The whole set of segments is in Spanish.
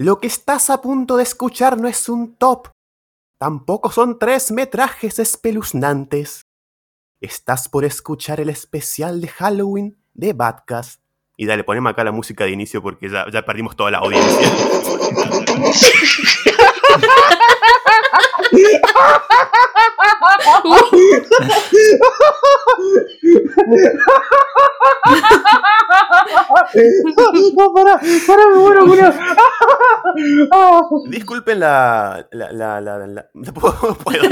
Lo que estás a punto de escuchar no es un top. Tampoco son tres metrajes espeluznantes. Estás por escuchar el especial de Halloween de Badcast. Y dale, poneme acá la música de inicio porque ya, ya perdimos toda la audiencia. no, para, para, me muero, me muero. Disculpen la. la, la, la, puedo- puedo.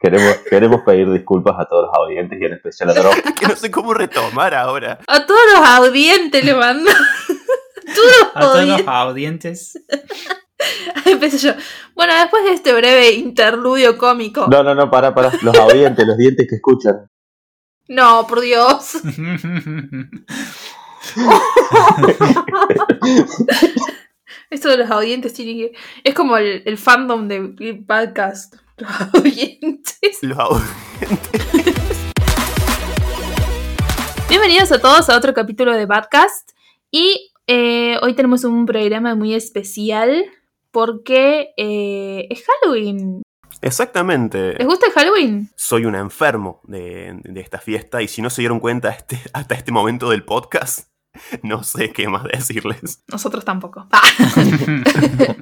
Queremos, queremos pedir disculpas a todos los audientes y en especial a Drop. que no sé cómo retomar ahora. A todos los audientes le mando. todos los A todos los audientes. Empecé yo. Bueno, después de este breve interludio cómico. No, no, no, para, para. Los audientes, los dientes que escuchan. No, por Dios. Esto de los audientes tiene que. Es como el, el fandom de podcast. Los audientes. Los audientes. Bienvenidos a todos a otro capítulo de Badcast. Y eh, hoy tenemos un programa muy especial porque eh, es Halloween. Exactamente. ¿Les gusta el Halloween? Soy un enfermo de, de esta fiesta y si no se dieron cuenta este- hasta este momento del podcast, no sé qué más decirles. Nosotros tampoco. Ah.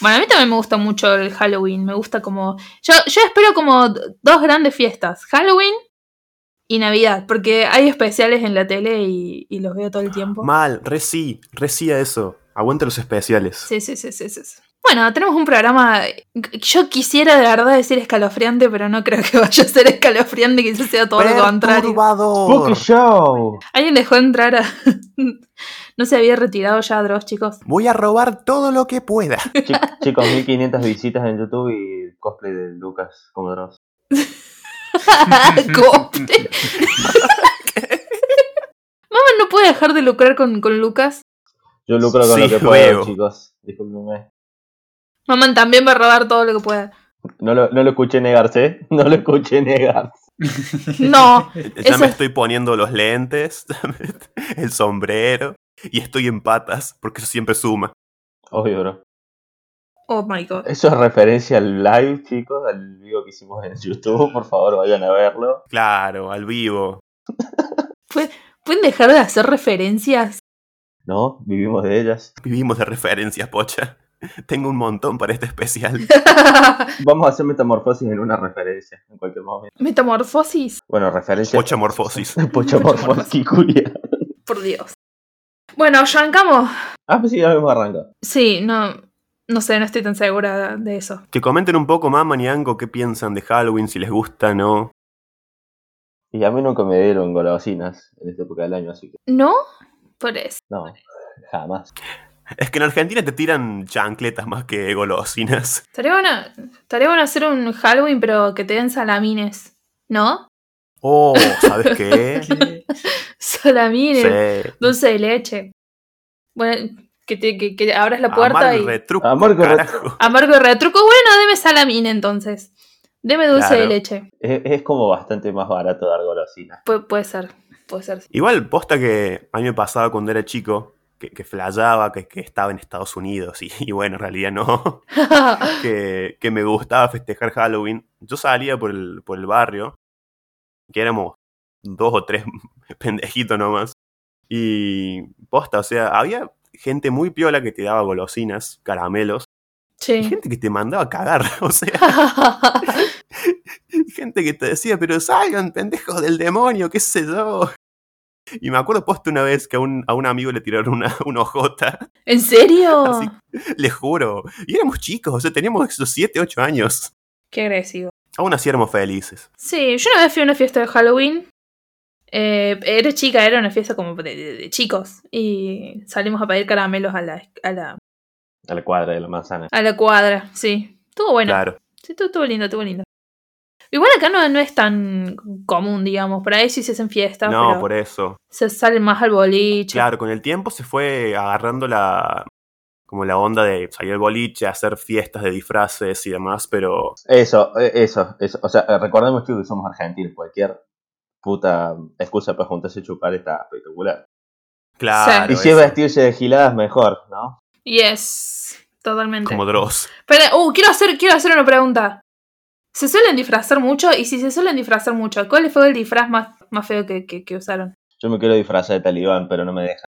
bueno, a mí también me gusta mucho el Halloween. Me gusta como. Yo, yo espero como dos grandes fiestas: Halloween y Navidad. Porque hay especiales en la tele y, y los veo todo el tiempo. Mal, reci, reci a eso. Aguante los especiales. Sí, sí, sí, sí, sí. Bueno, tenemos un programa. Yo quisiera de verdad decir escalofriante, pero no creo que vaya a ser escalofriante, quizás sea todo lo contrario. Show. Alguien dejó entrar a. no se había retirado ya Dross, chicos. Voy a robar todo lo que pueda. Chi- chicos, 1500 visitas en YouTube y cosplay de Lucas como Dross. Copte. Mamá no puede dejar de lucrar con, con Lucas. Yo lucro con Sí, lo que puedo, veo. chicos. Discúlpenme. Mamá también va a robar todo lo que pueda. No lo, no lo escuché negarse, ¿eh? No lo escuché negarse. No, Ya me estoy poniendo los lentes, el sombrero y estoy en patas, porque eso siempre suma. Obvio, bro. oh my god. Eso es referencia al live, chicos, al vivo que hicimos en YouTube. Por favor, vayan a verlo. Claro, al vivo. ¿Pueden dejar de hacer referencias? ¿No? Vivimos de ellas. Vivimos de referencias, pocha. Tengo un montón para este especial. Vamos a hacer metamorfosis en una referencia, en cualquier momento. Metamorfosis. Bueno, referencia. Pochamorfosis. Pochamorfosis, culia. Por Dios. Bueno, arrancamos. Ah, pues sí, ya hemos arrancado. Sí, no. No sé, no estoy tan segura de eso. Que comenten un poco, Mama y qué piensan de Halloween, si les gusta, ¿no? Y a mí nunca me dieron golosinas en esta época del año, así que ¿No? Por eso. no, jamás. Es que en Argentina te tiran chancletas más que golosinas. Estaría bueno, estaría bueno hacer un Halloween, pero que te den salamines. ¿No? Oh, ¿sabes qué? ¿Qué? Salamines. Sí. Dulce de leche. Bueno, que, te, que, que abras la puerta Amargo y. retruco, Amargo carajo. Amargo retruco. Bueno, deme salamine entonces. Deme dulce Claro. de leche. Es, es como bastante más barato dar golosinas. Pu- puede ser. Puede ser. Igual, posta que a mí me pasaba cuando era chico, que, que flayaba, que, que estaba en Estados Unidos, y, y bueno, en realidad no, que, que me gustaba festejar Halloween. Yo salía por el, por el barrio, que éramos dos o tres pendejitos nomás, y posta, o sea, había gente muy piola que te daba golosinas, caramelos, y sí. gente que te mandaba a cagar, o sea, gente que te decía, pero salgan, pendejos del demonio, qué sé yo. Y me acuerdo poste una vez que a un, a un amigo le tiraron una, una ojota, ¿En serio? Así. le juro. Y éramos chicos, o sea, teníamos esos 7, 8 años. Qué agresivo. Aún así éramos felices. Sí, yo una vez fui a una fiesta de Halloween. Eh, era chica, era una fiesta como de, de- de chicos. Y salimos a pedir caramelos a la, a la, A la cuadra de la manzana. a la cuadra. Sí. Estuvo bueno. Claro. Sí, estuvo, estuvo lindo, estuvo lindo. Igual acá no, no es tan común, digamos. Por ahí sí se hacen fiestas, No, pero por eso. se salen más al boliche. Claro, con el tiempo se fue agarrando la. como la onda de salir al boliche, hacer fiestas de disfraces y demás, pero. Eso, eh, eso, eso. O sea, eh, recordemos chicos que somos argentinos. Cualquier puta excusa para juntarse a chupar está espectacular. Claro. Y si es vestirse de giladas, mejor, ¿no? Yes, totalmente. Como Dross. Pero, uh, quiero hacer, quiero hacer una pregunta. ¿Se suelen disfrazar mucho? Y si se suelen disfrazar mucho, ¿cuál fue el disfraz más, más feo que, que- que usaron? Yo me quiero disfrazar de talibán, pero no me dejan.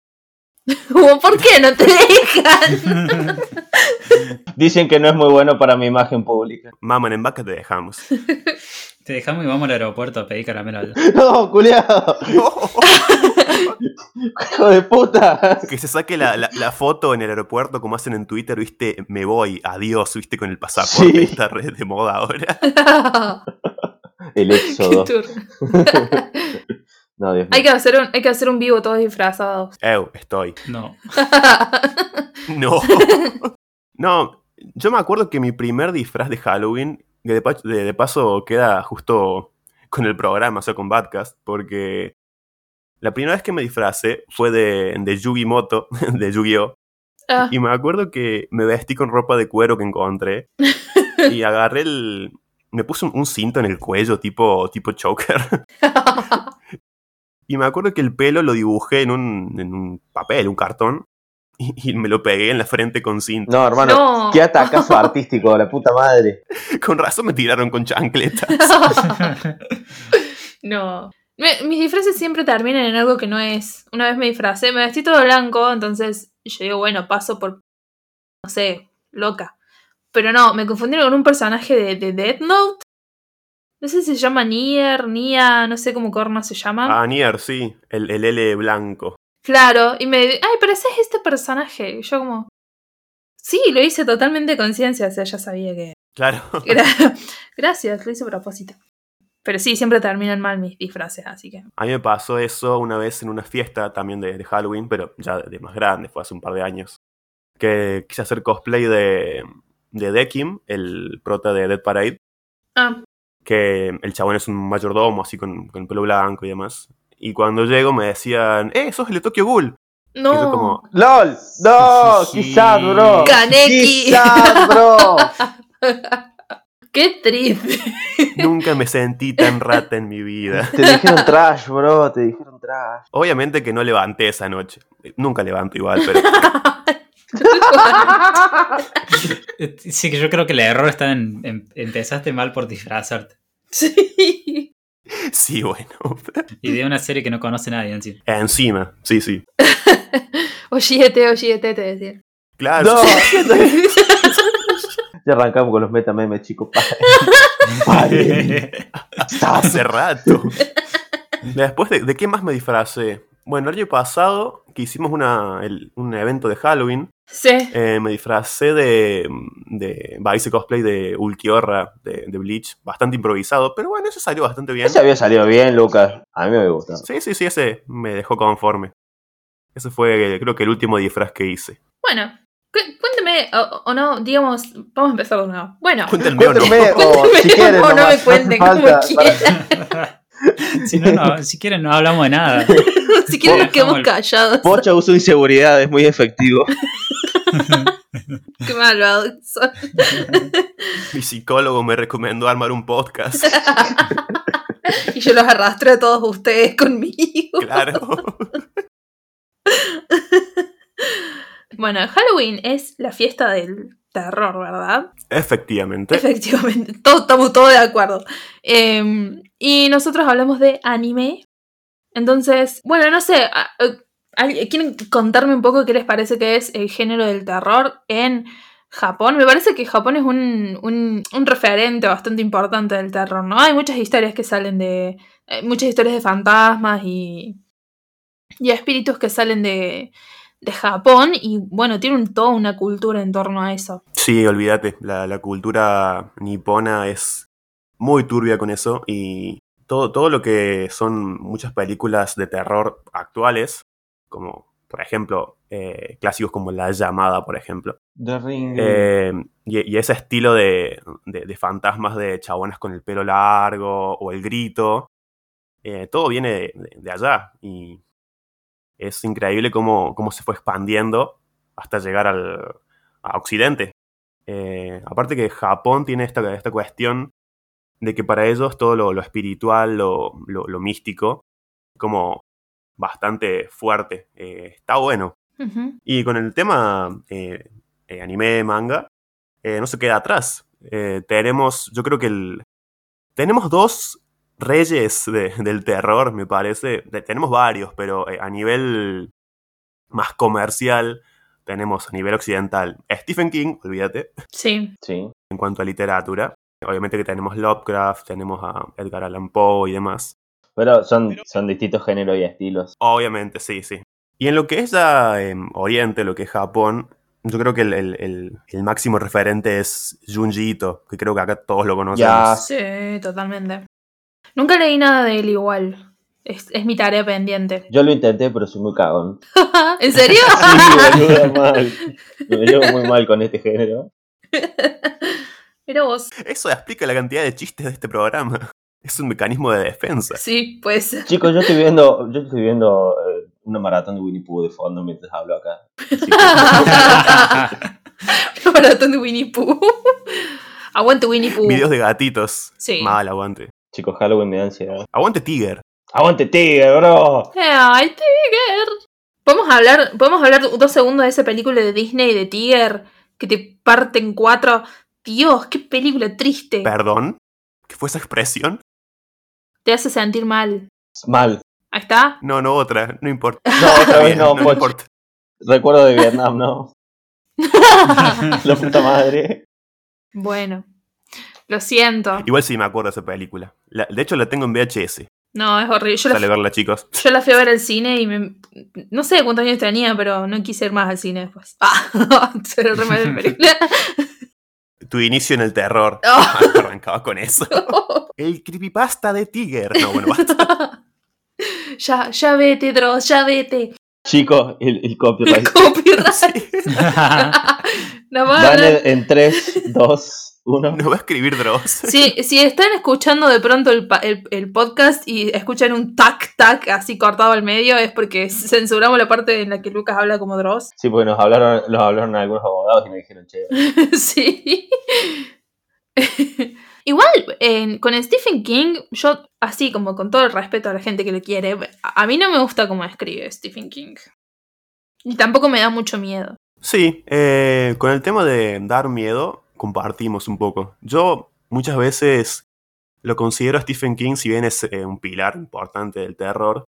¿Por qué no te dejan? Dicen que no es muy bueno para mi imagen pública. Maman en vaca te dejamos. Te dejamos y vamos al aeropuerto a pedir caramelo. ¡No, culiado! ¡Hijo de puta! que se saque la, la- la foto en el aeropuerto como hacen en Twitter, viste, me voy, adiós, viste, con el pasaporte. Sí. Está re de moda ahora. El éxodo. No, Dios mío. hay, que hacer un, hay que hacer un vivo todos disfrazados. Ew, estoy. No. No. No, yo me acuerdo que mi primer disfraz de Halloween, que de, pa- de- de paso queda justo con el programa, o sea, con Badcast, porque la primera vez que me disfracé fue de, de Yugi Moto, de Yu-Gi-Oh! Ah, Y me acuerdo que me vestí con ropa de cuero que encontré y agarré el... Me puse un, un cinto en el cuello, tipo, tipo choker. Y me acuerdo que el pelo lo dibujé en un, en un papel, un cartón, y, y me lo pegué en la frente con cinta. No, hermano. No. Qué atacazo artístico, la puta madre. Con razón me tiraron con chancletas. no. Me- mis disfraces siempre terminan en algo que no es. Una vez me disfracé, me vestí todo blanco, entonces yo digo, bueno, paso por. No sé, loca. Pero no, me confundieron con un personaje de, de Death Note. No sé si se llama Nier, Nia, no sé cómo corno se llama. Ah, Nier, sí, el, el L blanco. Claro, y me. Ay, pero ese es este personaje. Y yo, como. Sí, lo hice totalmente conciencia, o sea, ya sabía que. Claro. Gra- Gracias, lo hice a propósito. Pero sí, siempre terminan mal mis disfraces, así que. A mí me pasó eso una vez en una fiesta también de, de Halloween, pero ya de más grande, fue hace un par de años. Que quise hacer cosplay de, de Dekim, el prota de Dead Parade. Ah, que el chabón es un mayordomo, así con, con el pelo blanco y demás. Y cuando llego me decían, ¡eh, sos el de Tokyo Ghoul! Yo no. como, ¡LOL! ¡No! Sí. ¡Quizás, bro! Kaneki. ¡Quizás, bro! Qué triste. nunca me sentí tan rata en mi vida. Te dijeron trash, bro. Te dijeron trash. Obviamente que no levanté esa noche. Nunca levanto igual, pero Sí, que yo creo que el error está en, en- empezaste mal por disfrazarte. sí. sí, bueno. Y de una serie que no conoce nadie en sí. Encima, sí, sí. Ollete, ollete, te decía. Claro. ¡No! ya arrancamos con los metamemes, chicos. Hace rato. Después, de, de qué más me disfracé? Bueno, el año pasado que hicimos una, el- un evento de Halloween, Sí. eh, me disfracé de, de hice cosplay de Ulquiorra, de, de Bleach, bastante improvisado, pero bueno, eso salió bastante bien. Ese había salido bien, Lucas. A mí me gustó. Sí, sí, sí, ese me dejó conforme. Ese fue, creo que el último disfraz que hice. Bueno, cu- cuénteme, o, o no, digamos, vamos a empezar de nuevo. Bueno, Cuéntenme o no. O Cuéntenme, si quieren, o no nomás, me cuenten, como quieran. si, no, no, si quieren no hablamos de nada. si quieren nos quedamos callados. Pocha uso inseguridad, es muy efectivo. Qué malvados son. Mi psicólogo me recomendó armar un podcast. y yo los arrastré a todos ustedes conmigo. Claro. Bueno, Halloween es la fiesta del terror, ¿verdad? Efectivamente. Efectivamente, todos estamos todos de acuerdo. Eh, y nosotros hablamos de anime. Entonces, bueno, no sé, a- a- ¿alguien- ¿quieren contarme un poco qué les parece que es el género del terror en Japón? Me parece que Japón es un, un- un referente bastante importante del terror, ¿no? Hay muchas historias que salen de... eh, muchas historias de fantasmas y... y espíritus que salen de, de Japón y bueno, tienen toda una cultura en torno a eso. Sí, olvídate. La, la cultura nipona es muy turbia con eso y todo, todo lo que son muchas películas de terror actuales, como por ejemplo eh, clásicos como La llamada, por ejemplo. The Ring. Eh, y, y ese estilo de, de- de fantasmas de chabonas con el pelo largo o el grito, eh, todo viene de, de- de allá. Y es increíble cómo, cómo se fue expandiendo hasta llegar al, a Occidente. Eh, aparte que Japón tiene esta, esta cuestión de que para ellos todo lo, lo espiritual, lo, lo- lo místico, como bastante fuerte. Eh, está bueno. Y con el tema eh, anime, manga, no se queda atrás. Tenemos, yo creo que el... Tenemos dos reyes de- del terror, me parece. De- tenemos varios, pero eh, a nivel más comercial, tenemos a nivel occidental Stephen King, olvídate, Sí. Sí. en cuanto a literatura. Obviamente que tenemos Lovecraft, tenemos a Edgar Allan Poe y demás. Pero son, son distintos géneros y estilos. Obviamente, sí, sí. Y en lo que es ya em, Oriente, lo que es Japón, yo creo que el, el- el- el máximo referente es Junji Ito, que creo que acá todos lo conocemos. Ya. Sí, totalmente. Nunca leí nada de él igual. Es, es mi tarea pendiente. Yo lo intenté, pero soy muy cagón. ¿En serio? Sí, boludo, mal. Me llevo muy mal con este género. Mira vos. Eso explica la cantidad de chistes de este programa. Es un mecanismo de defensa. Sí, pues. Chicos, yo estoy viendo, yo estoy viendo eh, una maratón de Winnie Pooh de fondo mientras hablo acá. Que- Maratón de Winnie Pooh. Aguante Winnie Pooh. Videos de gatitos. Sí. Mal, aguante. Chicos, Halloween me da ansiedad. Aguante Tiger. ¡Aguante Tigre, bro! Ay, Tiger. ¿Podemos hablar, ¿Podemos hablar dos segundos de esa película de Disney de Tiger que te parte en cuatro? Dios, qué película triste. ¿Perdón? ¿Qué fue esa expresión? Te hace sentir mal. Mal. Ahí está. No, no, otra. No importa. No, otra vez Bien, no, no importa. Recuerdo de Vietnam, ¿no? La puta madre. bueno. Lo siento. Igual sí me acuerdo de esa película. La- de hecho, la tengo en VHS. No, es horrible. Yo la, Sale a verla, chicos. yo la fui a ver al cine y me... No sé cuántos años tenía, pero no quise ir más al cine después. Ah, se lo re mal de película. Tu inicio en el terror. Oh. Arrancaba con eso. El creepypasta de Tiger. No, bueno, basta. ya, ya vete, Dross, ya vete. Chicos, el, el copyright. Copyright. Sí. No va a Dale en 3, 2, 1. No va a escribir Dross. Si, si están escuchando de pronto el, el- el podcast y escuchan un tac tac así cortado al medio, es porque censuramos la parte en la que Lucas habla como Dross. Sí, porque nos hablaron, nos hablaron algunos abogados y nos dijeron, che, sí. Igual, con Stephen King, yo, así como con todo el respeto a la gente que lo quiere, a, a mí no me gusta cómo escribe Stephen King. Y tampoco me da mucho miedo. Sí, eh, con el tema de dar miedo, compartimos un poco. Yo muchas veces lo considero a Stephen King, si bien es eh, un pilar importante del terror,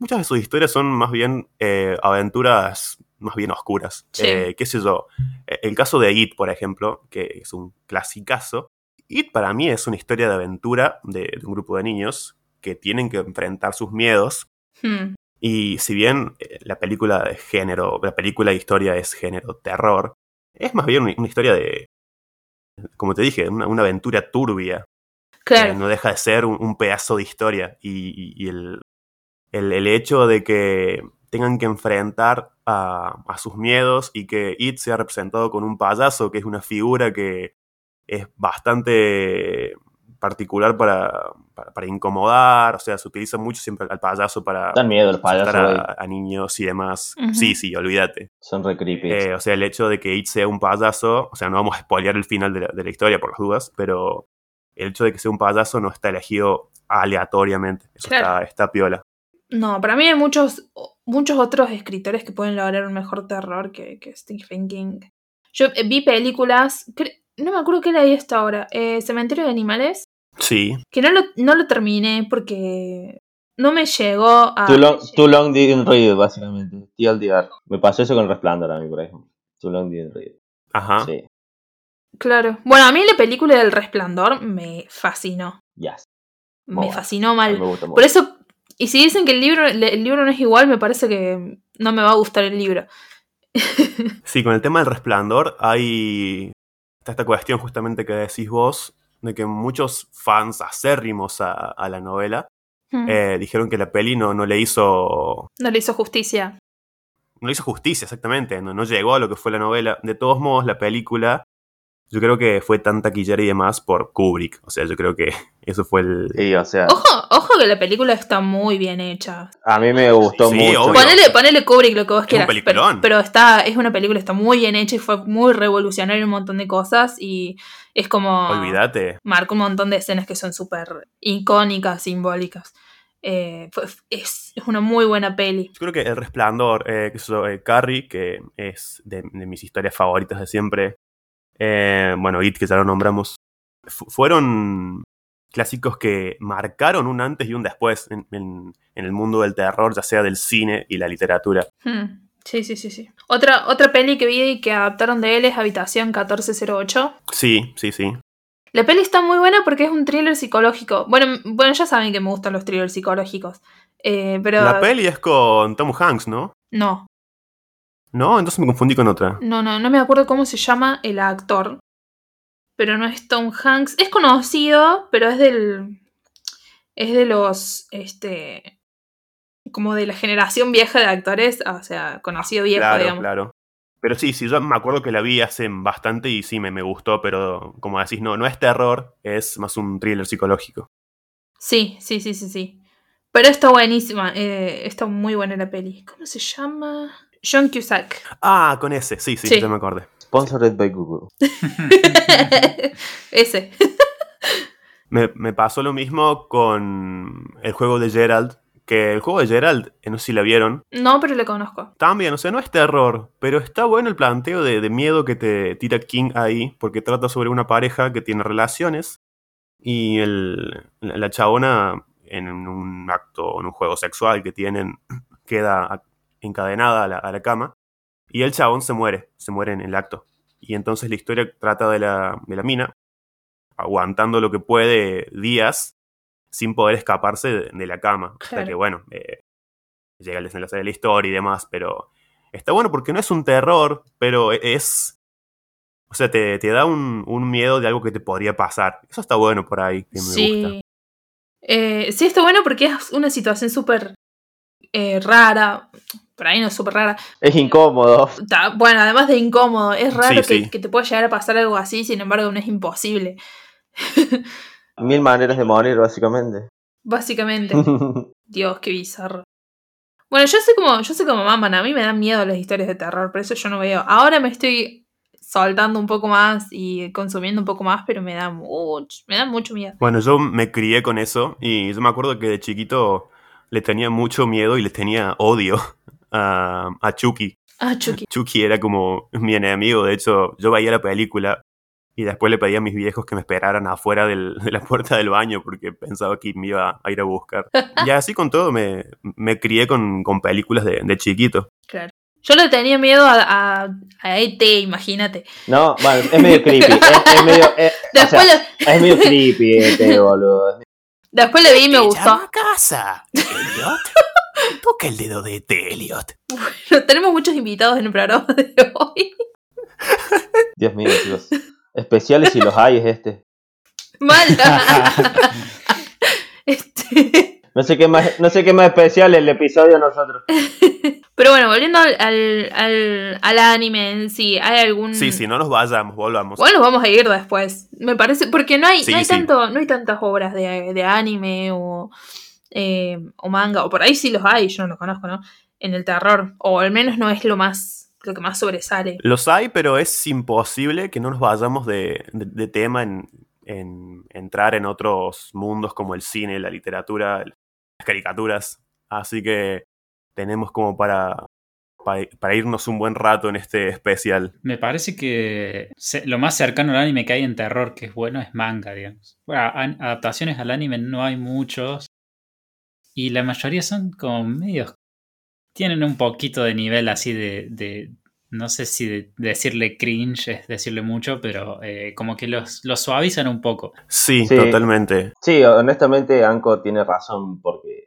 muchas de sus historias son más bien eh, aventuras más bien oscuras. Sí. Eh, ¿Qué sé yo? El caso de It, por ejemplo, que es un clasicazo. It para mí es una historia de aventura de, de un grupo de niños que tienen que enfrentar sus miedos Hmm, y si bien la película de género, la película de historia es género terror, es más bien una, una historia de, como te dije, una, una aventura turbia. Claro. no deja de ser un, un pedazo de historia. Y, y- y el, el- el hecho de que tengan que enfrentar a, a sus miedos y que It sea representado con un payaso, que es una figura que es bastante particular para, para, para incomodar, o sea, se utiliza mucho siempre al payaso para dan miedo payasos, güey. a, a niños y demás. Sí, sí, olvídate. Son re creepy. Eh, o sea, el hecho de que It sea un payaso, o sea, no vamos a spoilear el final de la, de la historia por las dudas, pero el hecho de que sea un payaso no está elegido aleatoriamente. Eso Claro. está, está piola. No, para mí hay muchos, muchos otros escritores que pueden lograr un mejor terror que, que Stephen King. Yo eh, vi películas, no me acuerdo qué leí hasta ahora, eh, Cementerio de Animales, Sí, que no lo, no lo terminé porque no me llegó a... Too long, too long didn't read, básicamente. TLDR. Me pasó eso con Resplandor a mí, por ejemplo. Too long didn't read. ajá. Sí, Claro. Bueno, a mí la película del Resplandor me fascinó. yes. Me Bueno, fascinó mal. me gusta. Por eso, y si dicen que el libro, el libro no es igual, me parece que no me va a gustar el libro. Sí, con el tema del resplandor hay está esta cuestión justamente que decís vos, de que muchos fans acérrimos a, a la novela Hmm. eh, dijeron que la peli no, no le hizo No le hizo justicia. no le hizo justicia exactamente, no, no llegó a lo que fue la novela. De todos modos, la película, yo creo que fue tan taquillera y demás por Kubrick. O sea, yo creo que eso fue el. Sí, o sea, Ojo, ojo que la película está muy bien hecha. a mí me gustó Sí, mucho. obvio. Ponele, ponele Kubrick lo que vos un quieras. Pero, peliculón. pero está, es una película, está muy bien hecha y fue muy revolucionaria en un montón de cosas. Y es como. Olvídate. Marca un montón de escenas que son súper icónicas, simbólicas. Eh, fue- es, es una muy buena peli. Yo creo que El Resplandor, eh, que es eh, Carrie, que es de, de mis historias favoritas de siempre. Eh, bueno, It, que ya lo nombramos. fu- fueron clásicos que marcaron un antes y un después en, en- en el mundo del terror, ya sea del cine y la literatura. Hmm, Sí, sí, sí, sí. Otra, otra peli que vi y que adaptaron de él es Habitación 1408. Sí, sí, sí. La peli está muy buena porque es un thriller psicológico. Bueno, bueno ya saben que me gustan los thrillers psicológicos. Eh, pero. La peli es con Tom Hanks, ¿no? No, No, entonces me confundí con otra. no, no, no me acuerdo cómo se llama el actor. Pero no es Tom Hanks. Es conocido, pero es del. Es de los. Este. Como de la generación vieja de actores. O sea, conocido viejo, claro, digamos. claro. Pero sí, sí, yo me acuerdo que la vi hace bastante y sí me, me gustó, pero como decís, no, no es terror, es más un thriller psicológico. Sí, sí, sí, sí, sí. Pero está buenísima. eh, está muy buena la peli. ¿Cómo se llama? John Cusack. Ah, con ese, sí, sí, Sí. ya me acordé. Sponsored by Google. Ese. Me, me pasó lo mismo con el juego de Gerald, que el juego de Gerald, eh, no sé si la vieron, No, pero le conozco. también, o sea, no es terror, pero está bueno el planteo de, de miedo que te tira King ahí, porque trata sobre una pareja que tiene relaciones y el, la la chabona en un acto, en un juego sexual que tienen, queda a- encadenada a la, a la cama y el chabón se muere, se muere en el acto. Y entonces la historia trata de la, de la mina aguantando lo que puede días sin poder escaparse de, de la cama. Hasta Claro. que, bueno, eh, llega el desenlace de la historia y demás, pero está bueno porque no es un terror, pero e, es... O sea, te, te da un, un miedo de algo que te podría pasar. Eso está bueno por ahí, que me gusta. Sí. Eh, sí, está bueno porque es una situación súper eh, rara. Por ahí no es súper rara. Es incómodo. Ta- Bueno, además de incómodo, es raro Sí, que, sí. que te pueda llegar a pasar algo así, sin embargo, no es imposible. Mil maneras de morir, básicamente. Básicamente. Dios, qué bizarro. Bueno, yo soy como, yo soy como mamá, a mí me dan miedo las historias de terror, por eso yo no veo. Ahora me estoy soltando un poco más y consumiendo un poco más, pero me da mucho, me da mucho miedo. Bueno, yo me crié con eso y yo me acuerdo que de chiquito le tenía mucho miedo y le tenía odio a, a Chucky. Ah, Chucky. Chucky era como mi enemigo, de hecho yo veía la película y después le pedí a mis viejos que me esperaran afuera del- de la puerta del baño porque pensaba que me iba a ir a buscar. Y así con todo me, me crié con, con películas de, de chiquito. Claro. Yo le tenía miedo a, a, a ET, imagínate. No, bueno, es medio creepy. Es, es medio, es, o Después, sea, le, es medio creepy este, boludo. Después le vi y me ¡Te gustó. a casa, Elliot. Toca el dedo de té, Elliot. Tenemos muchos invitados en el programa de hoy. Dios mío, chicos. Especiales si los hay es este. Mal. este. No sé qué más, no sé qué más especial el episodio de nosotros. Pero bueno, volviendo al, al, al, al anime en sí, ¿hay algún. Sí, sí, no nos vayamos, volvamos. Bueno, vamos a ir después. Me parece. Porque no hay, Sí, no hay sí. tanto, no hay tantas obras de, de anime o, eh, o manga. O por ahí sí los hay, yo no los conozco, ¿no? En el terror. O al menos no es lo más. lo que más sobresale. Los hay, pero es imposible que no nos vayamos de, de- de tema en, en entrar en otros mundos como el cine, la literatura, caricaturas. Así que tenemos como para, para, irnos un buen rato en este especial. Me parece que lo más cercano al anime que hay en terror que es bueno es manga, digamos. Bueno, adaptaciones al anime no hay muchos. Y la mayoría son como medios. Tienen un poquito de nivel así de- no sé si de- decirle cringe es decirle mucho, pero eh, como que los, los suavizan un poco. Sí, Sí. totalmente. Sí, honestamente, Anko tiene razón porque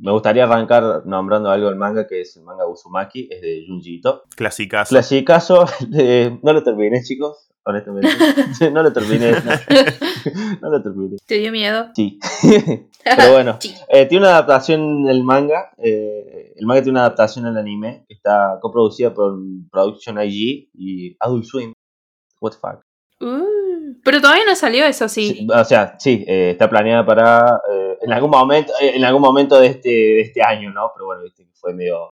me gustaría arrancar nombrando algo del manga que es el manga Uzumaki, es de Junji Ito. Clásicas. Clasicazo, eh, no lo terminé, chicos, honestamente. no lo terminé. No, no lo terminé. ¿Te dio miedo? Sí. Pero bueno, Sí. eh, tiene una adaptación del manga. eh, el manga tiene una adaptación al anime. que Está coproducida por Production IG y Adult Swim. What the fuck. Uh, pero todavía no salió eso, sí. Sí, o sea, sí, eh, está planeada para eh, en algún momento, eh, en algún momento de este, de este año, ¿no? Pero bueno, viste que fue medio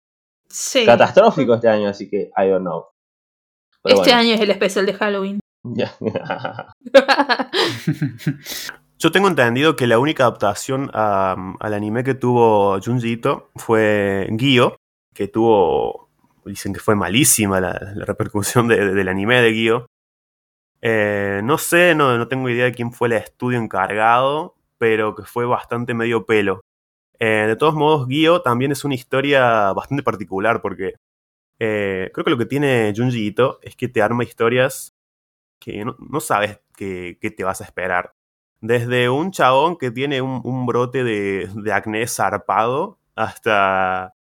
Sí. catastrófico este año, así que I don't know. Pero Este bueno. año es el especial de Halloween. Ya. Yo tengo entendido que la única adaptación a- al anime que tuvo Junji Ito fue Gyo, que tuvo, dicen que fue malísima la, la repercusión de- del anime de Gyo. Eh, no sé, no, tengo idea de quién fue el estudio encargado, pero que fue bastante medio pelo. Eh, de todos modos, Gyo también es una historia bastante particular porque eh, creo que lo que tiene Junji Ito es que te arma historias que no, sabes qué, te vas a esperar. Desde un chabón que tiene un, brote de, de acné zarpado hasta,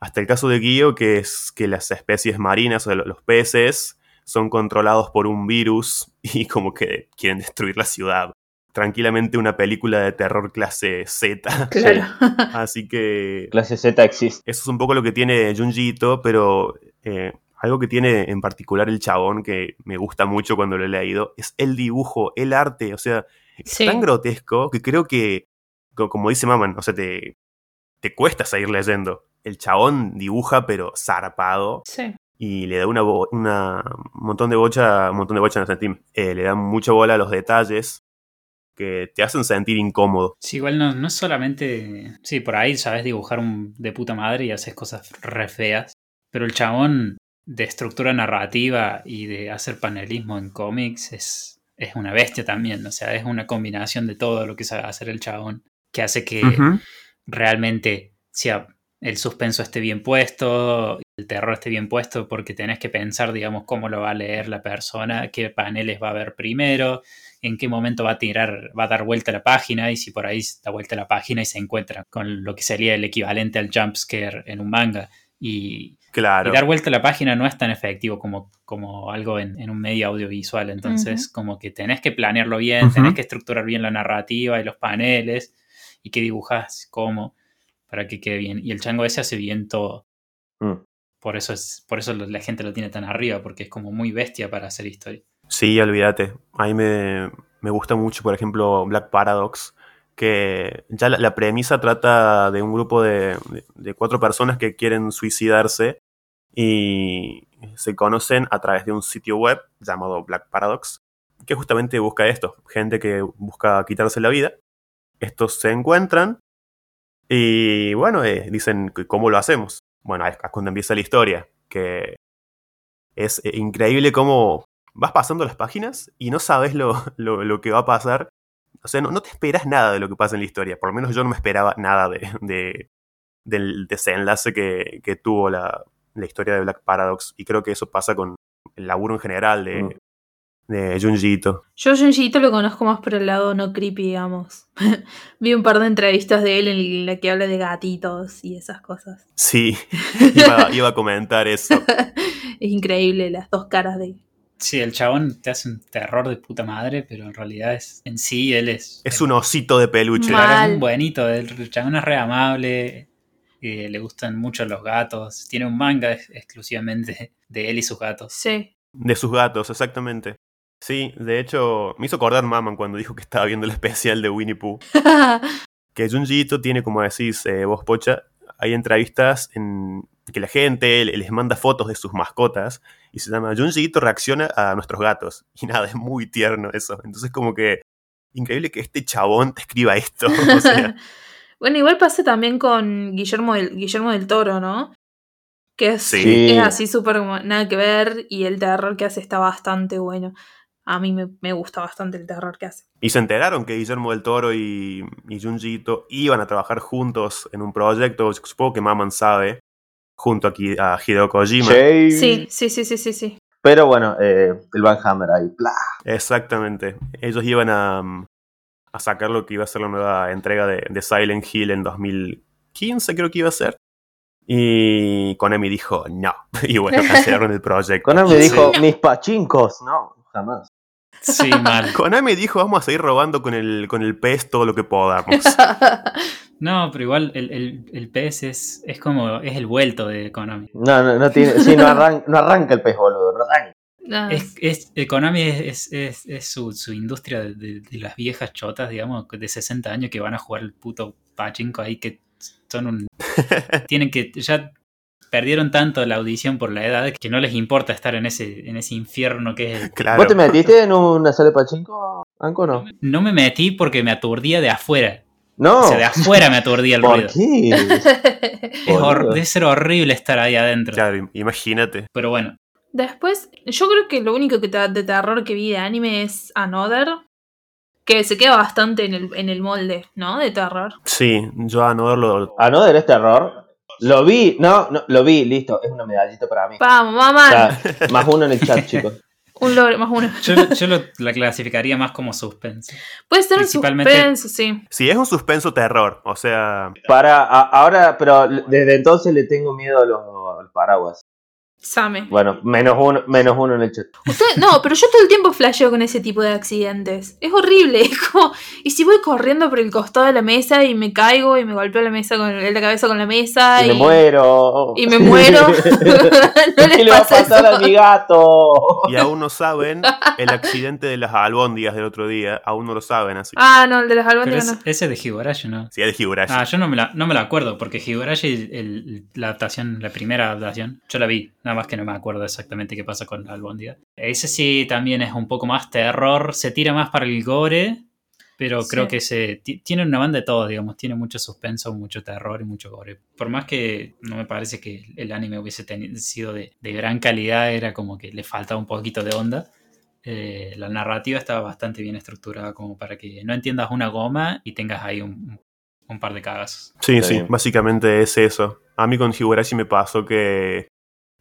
hasta el caso de Guío, que es que las especies marinas o lo- los peces son controlados por un virus y como que quieren destruir la ciudad. Tranquilamente una película de terror clase Z. Claro. Así que Clase Z existe. eso es un poco lo que tiene Junji Ito, pero eh, algo que tiene en particular el chabón que me gusta mucho cuando lo he leído es el dibujo, el arte. O sea, Sí. es tan grotesco que creo que, co- como dice Maman, o sea, te, te cuesta seguir leyendo. El chabón dibuja, pero zarpado, Sí. Y le da una, una un montón de bocha, un montón de bocha en el sentime. Eh, le da mucha bola a los detalles que te hacen sentir incómodo. Sí, igual no, no es solamente. Sí, por ahí sabes dibujar un, de puta madre y haces cosas re feas. Pero el chabón de estructura narrativa y de hacer panelismo en cómics es, es una bestia también. O sea, es una combinación de todo lo que sabe hacer el chabón. Que hace que realmente sea el suspenso esté bien puesto, el terror esté bien puesto, porque tenés que pensar, digamos, cómo lo va a leer la persona, qué paneles va a ver primero, en qué momento va a tirar, va a dar vuelta la página, y si por ahí da vuelta la página y se encuentra con lo que sería el equivalente al jumpscare en un manga. Y, Claro. y dar vuelta a la página no es tan efectivo como, como algo en, en un medio audiovisual. Entonces, como que tenés que planearlo bien, tenés que estructurar bien la narrativa y los paneles, y qué dibujás, cómo, para que quede bien. Y el chango ese hace bien todo. Por eso, es, por eso la gente lo tiene tan arriba, porque es como muy bestia para hacer historia. Sí, olvídate. A mí me, me gusta mucho, por ejemplo, Black Paradox, que ya la, premisa trata de un grupo de, de- de cuatro personas que quieren suicidarse y se conocen a través de un sitio web llamado Black Paradox, que justamente busca esto, gente que busca quitarse la vida. Estos se encuentran y bueno, eh, dicen, ¿cómo lo hacemos? Bueno, es cuando empieza la historia, que es eh, increíble cómo vas pasando las páginas y no sabes lo, lo- que va a pasar. O sea, no, no te esperas nada de lo que pasa en la historia. Por lo menos yo no me esperaba nada de, de- del desenlace que, que tuvo la, la historia de Black Paradox. Y creo que eso pasa con el laburo en general de, Mm. De Junji Ito. Yo Junji Ito lo conozco más por el lado no creepy, digamos. Vi un par de entrevistas de él en la que habla de gatitos y esas cosas. Sí, iba, iba a comentar eso. es increíble las dos caras de él. Sí, el chabón te hace un terror de puta madre, pero en realidad es, en sí él es... Es un osito de peluche. Claro, es un buenito, el chabón es re amable, eh, le gustan mucho los gatos, tiene un manga ex- exclusivamente de él y sus gatos. Sí. De sus gatos, exactamente. Sí, de hecho, me hizo acordar Maman cuando dijo que estaba viendo el especial de Winnie Pooh. que Junji tiene, como decís eh, vos, Pocha, hay entrevistas en que la gente le- les manda fotos de sus mascotas y se llama Junji reacciona a nuestros gatos. Y nada, es muy tierno eso. Entonces como que increíble que este chabón te escriba esto. O sea, bueno, igual pasa también con Guillermo del, Guillermo del Toro, ¿no? Que es, Sí. es así súper nada que ver y el terror que hace está bastante bueno. A mí me, me gusta bastante el terror que hace. y se enteraron que Guillermo del Toro y, y Junji Ito iban a trabajar juntos en un proyecto, supongo que Maman sabe, junto aquí a Hideo Kojima. Sí. Sí, sí, sí, sí, sí. Pero bueno, eh, el Van Hammer ahí. ¡plá! Exactamente. Ellos iban a, a sacar lo que iba a ser la nueva entrega de, de Silent Hill en 2015, creo que iba a ser. Y Konami dijo no. Y bueno, cancelaron el proyecto. Konami dijo, mis pachincos. No, jamás. Sí, mal. Konami dijo vamos a seguir robando con el, con el pez todo lo que podamos. No, pero igual el, el, el pez es, es como, es el vuelto de Konami. No, no, no tiene. Sí, no, arran- no arranca el pez, boludo. No arranca. No, Es, es, eh, Konami es, es, es- es su, su industria de, de- de las viejas chotas, digamos, de 60 años que van a jugar el puto pachinko ahí que son un... tienen que... ya perdieron tanto la audición por la edad que no les importa estar en ese, en ese infierno que es el... claro. ¿Vos te metiste en una sala de pachinko Anko no. No me metí porque me aturdía de afuera. No. O sea, de afuera me aturdía el ¿Por ruido. qué? Es debe ser horrible estar ahí adentro. Claro, im- imagínate. Pero bueno, Después, yo creo que lo único que te- de terror que vi de anime es Another. Que se queda bastante en el, en el molde, ¿no? De terror. Sí, yo a no verlo. Another es terror. Lo vi, no, no, lo vi, listo, es una medallita para mí. Vamos, O mamá. sea, más uno en el chat, chicos. Un logro más uno. yo, yo lo, la clasificaría más como suspense. Puede ser un suspenso, sí. Sí, es un suspenso terror. O sea, Para, a- ahora, pero desde entonces le tengo miedo a los, a los paraguas. Same. Bueno, menos uno, menos uno en el chat. Usted- no, pero yo todo el tiempo flasheo con ese tipo de accidentes. Es horrible. Es como. Y si voy corriendo por el costado de la mesa y me caigo y me golpeo la mesa con la cabeza con la mesa Y me muero. y me muero. no ¿Qué les le va a pasa pasar eso. a mi gato? y aún no saben el accidente de las albóndigas del otro día. Aún no lo saben así. Ah, no, el de las albóndigas es- no. ese de Higurashi, ¿no? Sí, es de Higurashi. Ah, yo no me, la, no me la acuerdo, porque Higurashi, el- la adaptación, la primera adaptación, yo la vi, nada más que no me acuerdo exactamente qué pasa con la albóndiga. Ese sí también es un poco más terror, se tira más para el gore, pero Sí. creo que se ti- tiene una banda de todo, digamos, tiene mucho suspenso, mucho terror y mucho gore. Por más que no me parece que el anime hubiese sido de, de gran calidad, era como que le faltaba un poquito de onda. eh, la narrativa estaba bastante bien estructurada como para que no entiendas una goma y tengas ahí un, un par de cagazos. Sí, sí, bien. básicamente es eso. A mí con Higurashi me pasó que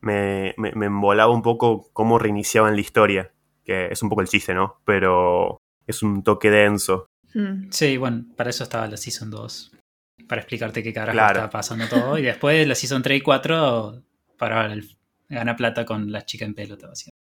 me, me, me embolaba un poco cómo reiniciaban la historia. Que es un poco el chiste, ¿no? Pero es un toque denso. Mm. Sí, bueno, para eso estaba la Season 2. Para explicarte qué carajo Claro. estaba pasando todo. Y después la Season 3 y 4 para el, gana plata con la chica en pelota. básicamente.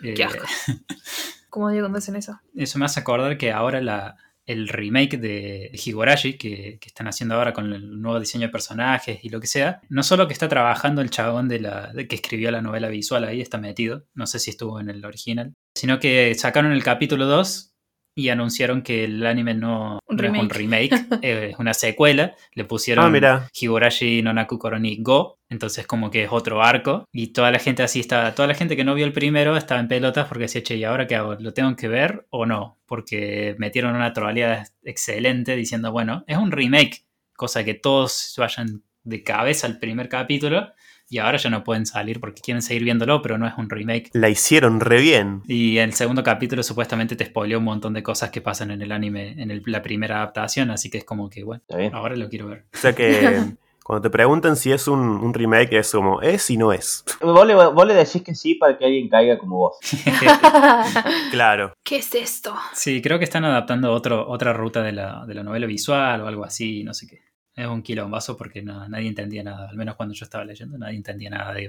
qué Eh, asco. ¿Cómo digo cuando hacen eso? Eso me hace acordar que ahora la, el remake de Higurashi que, están haciendo ahora con el nuevo diseño de personajes y lo que sea, no solo que está trabajando el chabón de la, que escribió la novela visual ahí, está metido, no sé si estuvo en el original, sino que sacaron el capítulo 2 y anunciaron que el anime no, Un no es un remake, eh, es una secuela, le pusieron Ah, mira. Higurashi no Naku Koroni Go, entonces como que es otro arco y toda la gente así está, toda la gente que no vio el primero estaba en pelotas porque decía, che, ¿y ahora qué hago? ¿Lo tengo que ver o no? Porque metieron una troleada excelente diciendo, bueno, es un remake, cosa que todos vayan de cabeza al primer capítulo y ahora ya no pueden salir porque quieren seguir viéndolo, pero no es un remake. La hicieron re bien. Y el segundo capítulo supuestamente te spoileó un montón de cosas que pasan en el anime, en el- la primera adaptación, así que es como que, bueno, Está bien. ahora lo quiero ver. O sea que cuando te preguntan si es un, un remake, es como es y no es. Vos le, vos le decís que sí para que alguien caiga como vos. Claro. ¿Qué es esto? Sí, creo que están adaptando otro, otra ruta de la, de la novela visual o algo así, no sé qué. Es un quilombazo porque nadie entendía nada, al menos cuando yo estaba leyendo, nadie entendía nada de,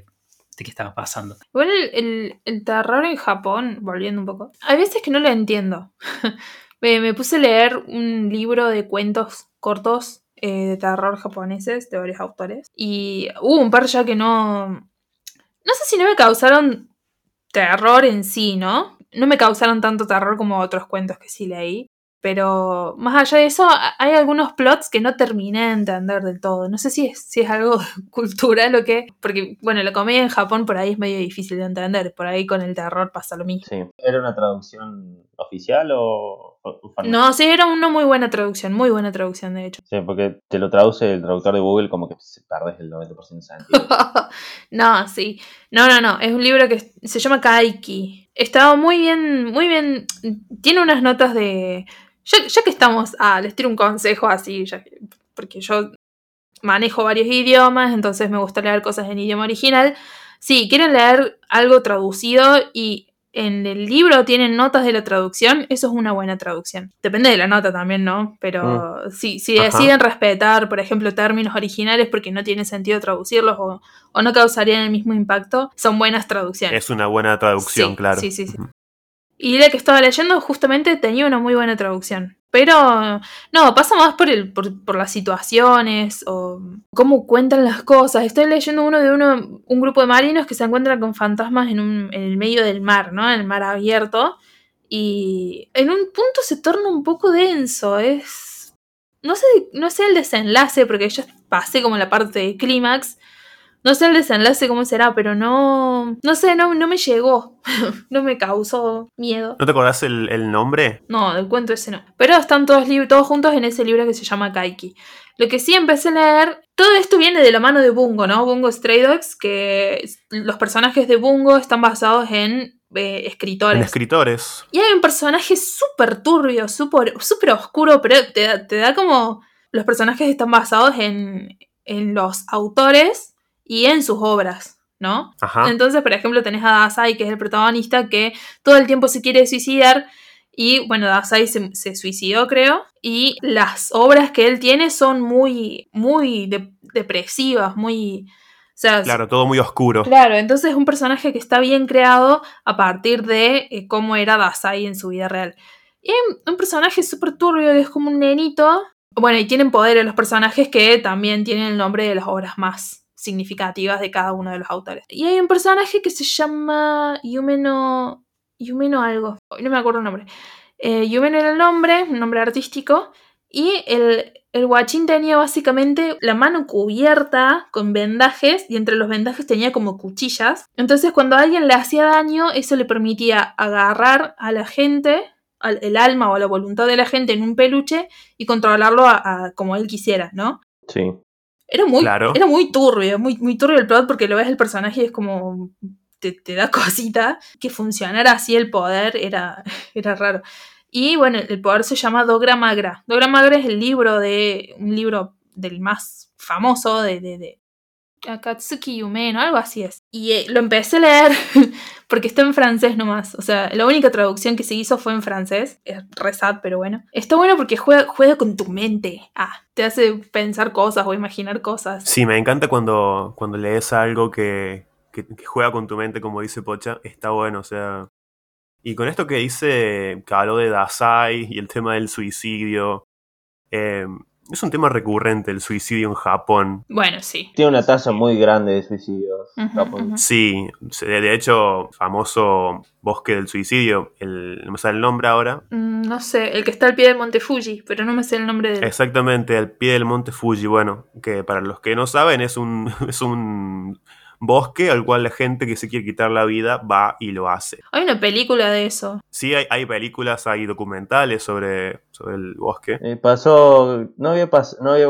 de qué estaba pasando. Igual el, el- terror en Japón, volviendo un poco, hay veces que no lo entiendo. me, me puse a leer un libro de cuentos cortos eh, de terror japoneses de varios autores. Y hubo un par ya que no... No sé si no me causaron terror en sí, ¿no? No me causaron tanto terror como otros cuentos que sí leí. Pero más allá de eso, hay algunos plots que no terminé de entender del todo. No sé si es, si es algo cultural o qué. Porque, bueno, la comedia en Japón por ahí es medio difícil de entender. Por ahí con el terror pasa lo mismo. Sí. ¿Era una traducción oficial o? No, sí, era una muy buena traducción. Muy buena traducción, de hecho. Sí, porque te lo traduce el traductor de Google como que se perdes el 90% de sentido. no, sí. No, no, no. Es un libro que se llama Kaiki. Estaba muy bien, muy bien. Tiene unas notas de. Ya, ya que estamos. Ah, les tiro un consejo así. ya que- porque yo manejo varios idiomas, entonces me gusta leer cosas en idioma original. Si quieren leer algo traducido y en el libro tienen notas de la traducción, eso es una buena traducción. Depende de la nota también, ¿no? Pero si, si Ajá. deciden respetar, por ejemplo, términos originales porque no tiene sentido traducirlos o, o no causarían el mismo impacto, son buenas traducciones. Es una buena traducción, Sí, claro. sí, sí, sí. Y la que estaba leyendo justamente tenía una muy buena traducción. Pero no, pasa más por, el, por, las situaciones o cómo cuentan las cosas. Estoy leyendo uno de uno, un grupo de marinos que se encuentran con fantasmas en, un, en el medio del mar, ¿no? En el mar abierto. Y en un punto se torna un poco denso. Es. No sé, no sé el desenlace, porque yo pasé como la parte de clímax. No sé el desenlace cómo será, pero no. No sé, no, no me llegó. no me causó miedo. ¿No te acordás el, el nombre? No, del cuento ese no. Pero están todos, todos juntos en ese libro que se llama Kaiki. Lo que sí empecé a leer, todo esto viene de la mano de Bungo, ¿no? Bungo Stray Dogs, que los personajes de Bungo están basados en eh, En escritores. escritores. y hay un personaje súper turbio, súper súper oscuro, pero te, te da como... Los personajes están basados en, en los autores y en sus obras, ¿no? Ajá. Entonces, por ejemplo, tenés a Dasai, que es el protagonista, que todo el tiempo se quiere suicidar. Y bueno, Dasai se, se suicidó, creo. Y las obras que él tiene son muy, muy de- depresivas, muy. O sea, Claro, todo muy oscuro. Claro, entonces es un personaje que está bien creado a partir de eh, cómo era Dasai en su vida real. Y un- un personaje súper turbio que es como un nenito. Bueno, y tienen poderes los personajes que también tienen el nombre de las obras más significativas de cada uno de los autores. Y hay un personaje que se llama Yumeno. Yumeno algo. No me acuerdo el nombre. Eh, Yumeno era el nombre, un nombre artístico. Y el, el guachín tenía básicamente la mano cubierta con vendajes y entre los vendajes tenía como cuchillas. Entonces cuando a alguien le hacía daño, eso le permitía agarrar a la gente, al, el alma o la voluntad de la gente en un peluche y controlarlo a, a como él quisiera, ¿no? Sí. Era muy, Claro. era muy turbio, muy, muy turbio el plot porque lo ves el personaje y es como. Te, te da cosita. Que funcionara así el poder era, era raro. Y bueno, el poder se llama Dogra Magra. Dogra Magra es el libro de. un libro del más famoso de. de, de Akatsuki Yumen o algo así es. Y eh, lo empecé a leer porque está en francés nomás. O sea, la única traducción que se hizo fue en francés. Es re sad, pero bueno. Está bueno porque juega, juega con tu mente. Ah, te hace pensar cosas o imaginar cosas. Sí, me encanta cuando, cuando lees algo que, que- que juega con tu mente, como dice Pocha. Está bueno, o sea. Y con esto que dice, que habló de Dasai y el tema del suicidio. eh, es un tema recurrente el suicidio en Japón. Bueno, sí. Tiene una tasa muy grande de suicidios. Ujú, Japón. Sí, se- de hecho, famoso bosque del suicidio, el, no me sale el nombre ahora. Mm, No sé, el que está al pie del Monte Fuji, pero no me sé el nombre del. Exactamente, al pie del monte Fuji. Bueno, que para los que no saben, es un, es un bosque al cual la gente que se quiere quitar la vida va y lo hace. Hay una película de eso. Sí, hay, hay películas, hay documentales sobre, sobre el bosque. Eh, pasó, no había, pas- no había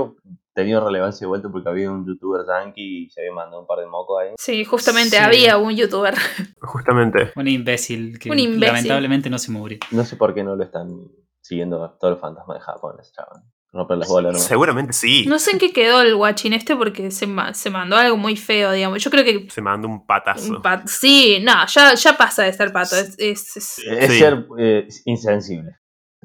tenido relevancia de vuelta porque había un youtuber yankee y se había mandado un par de mocos ahí. Sí, justamente Sí. había un youtuber. Justamente. Un imbécil que Un imbécil. lamentablemente no se murió. No sé por qué no lo están siguiendo a todos los fantasmas de Japón, ese chaval. Romper las bolas, ¿no? Seguramente sí. No sé en qué quedó el guachín este porque se, ma- se mandó algo muy feo, digamos. Yo creo que. Se mandó un patazo. un pat- sí, no, ya, ya pasa de ser pato. Es, es- es- Es Sí. ser eh, insensible.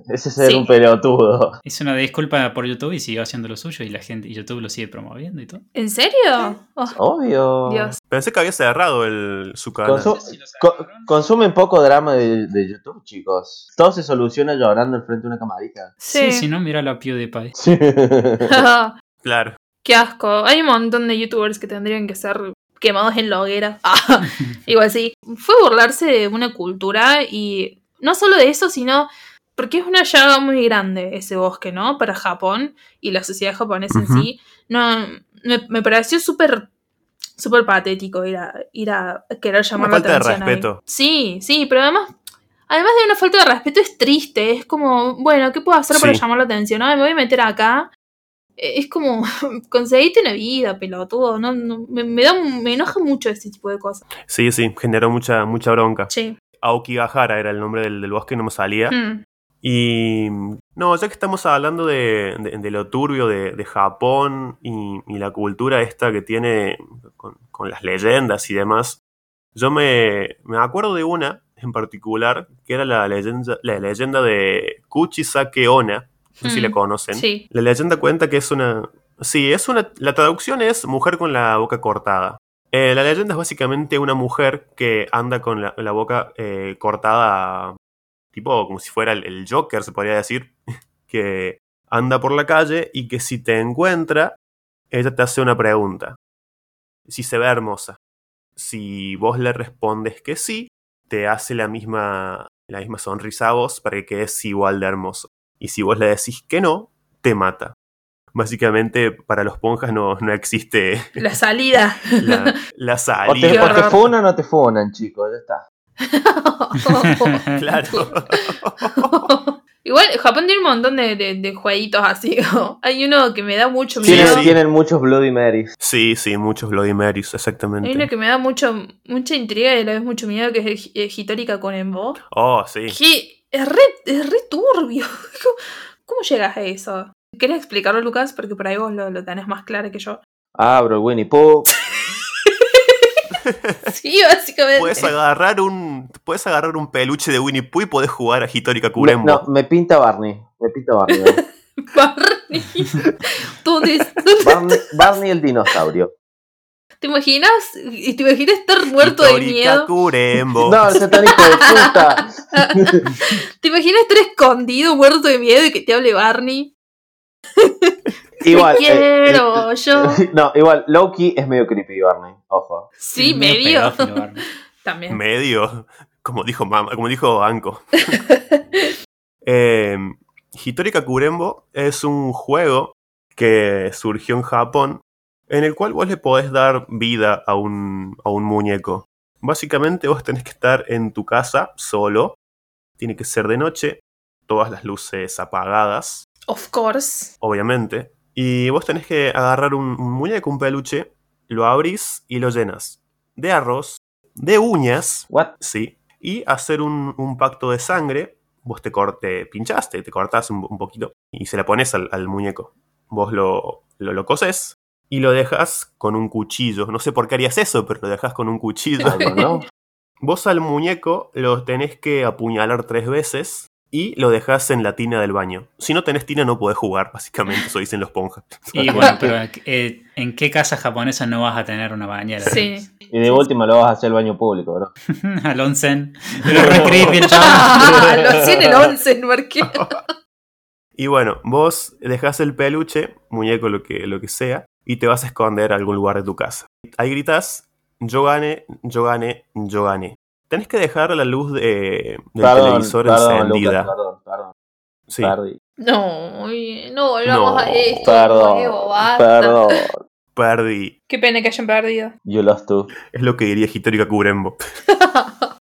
Ese es ser Sí. un pelotudo. Hizo una disculpa por YouTube y siguió haciendo lo suyo y la gente y YouTube lo sigue promoviendo y todo. ¿En serio? Oh, Obvio. Dios. Pensé que había cerrado el, su canal. Consu- co- consumen poco drama de, de YouTube, chicos. Todo se soluciona llorando al frente de una camarita. Sí, Sí. si no, mira la PewDiePie. Sí. Claro. Qué asco. Hay un montón de youtubers que tendrían que ser quemados en la hoguera. Ah, igual sí. Fue burlarse de una cultura y no solo de eso, sino porque es una llaga muy grande ese bosque, ¿no? Para Japón y la sociedad japonesa en sí. No, me, me pareció súper súper patético ir a, ir a querer llamar Una la falta de atención. ahí. respeto. Sí, sí, pero además Además de una falta de respeto, es triste. Es como, bueno, ¿qué puedo hacer para llamar la atención? Ah, me voy a meter acá. Eh, Es como, conseguiste una vida, pelotudo. No, no, me, me da, me enoja mucho ese tipo de cosas. Sí, sí, generó mucha, mucha bronca. Sí. Aokigahara era el nombre del, del bosque, no me salía. Mm. Y no, ya que estamos hablando de, de- de lo turbio de, de Japón y, y la cultura esta que tiene con, con las leyendas y demás, yo me, me acuerdo de una en particular, que era la leyenda, la leyenda de Kuchisake Onna, no sé si Mm, la conocen. Sí. La leyenda cuenta que es una... Sí, es una... La traducción es mujer con la boca cortada. Eh, la leyenda es básicamente una mujer que anda con la, la boca eh, cortada, tipo como si fuera el, el Joker, se podría decir, que anda por la calle y que si te encuentra, ella te hace una pregunta. Si se ve hermosa. Si vos le respondes que sí, te hace la misma, la misma sonrisa a vos para que quedes igual de hermoso. Y si vos le decís que no, te mata. Básicamente, para los ponjas no, no existe La salida. la, la O te, salida. Qué o te funan o te funan, chicos, ya está. Claro. Igual Japón tiene un montón de, de, de jueguitos así. Hay uno que me da mucho miedo. Tienen, sí. tienen muchos Bloody Marys. Sí, sí, muchos Bloody Marys, Hay uno exactamente. que me da mucho, mucha intriga y a la vez mucho miedo, que es el Hi- eh, Hitori Kakurenbo. Oh, sí. Que es re, es re turbio. ¿Cómo, cómo llegas a eso? ¿Querés explicarlo, Lucas? Porque por ahí vos lo, lo tenés más claro que yo. Abro el Winnie Pooh. Sí, básicamente. Puedes agarrar un puedes agarrar un peluche de Winnie Pooh y podés jugar a Hitori Kakurembo. no, me pinta Barney. Me pinta Barney. Barney. ¿Dónde, dónde- Barney, Barney el dinosaurio. ¿Te imaginas? ¿Y ¿Te imaginas estar muerto de miedo? Kakurembo. No, ese tan hijo de puta. ¿Te imaginas estar escondido, muerto de miedo y que te hable Barney? Igual. Te eh, quiero, eh, yo. No, igual, Loki es medio creepy, Barney. Ojo. Sí, Es medio. También. Medio. Como dijo mamá, como dijo Anko. Eh, Hitori Kakurembo es un juego que surgió en Japón en el cual vos le podés dar vida a un, a un muñeco. Básicamente vos tenés que estar en tu casa solo. Tiene que ser de noche. Todas las luces apagadas, Of course. obviamente. Y vos tenés que agarrar un, un muñeco, un peluche, lo abrís y lo llenas de arroz, de uñas, What? Sí. Y hacer un, un pacto de sangre. Vos te, pinchaste, te cortás un, un poquito y se la pones al, al muñeco. Vos lo, lo, lo coses y lo dejas con un cuchillo. No sé por qué harías eso, pero lo dejas con un cuchillo. ¿no? Vos al muñeco lo tenés que apuñalar tres veces y lo dejas en la tina del baño. Si no tenés tina no podés jugar, básicamente, eso dicen los ponjas. Y bueno, pero eh, ¿en qué casa japonesa no vas a tener una bañera? Sí. Y de última lo vas a hacer al baño público, bro. Al onsen. Pero re creepy el chaval. Lo hacía en el onsen, porque. Y bueno, vos dejás el peluche, muñeco, lo que, lo que sea, y te vas a esconder a algún lugar de tu casa. Ahí gritas, yo gané, yo gané, yo gané. Tenés que dejar la luz de- del Perdón, televisor perdón, encendida. Lucas, perdón, perdón. sí, Perdí. No, no volvamos No, a esto. Perdón, basta. perdón. perdí. Qué pena que hayan perdido. You lost too. Es lo que diría Hitori Kakurembo.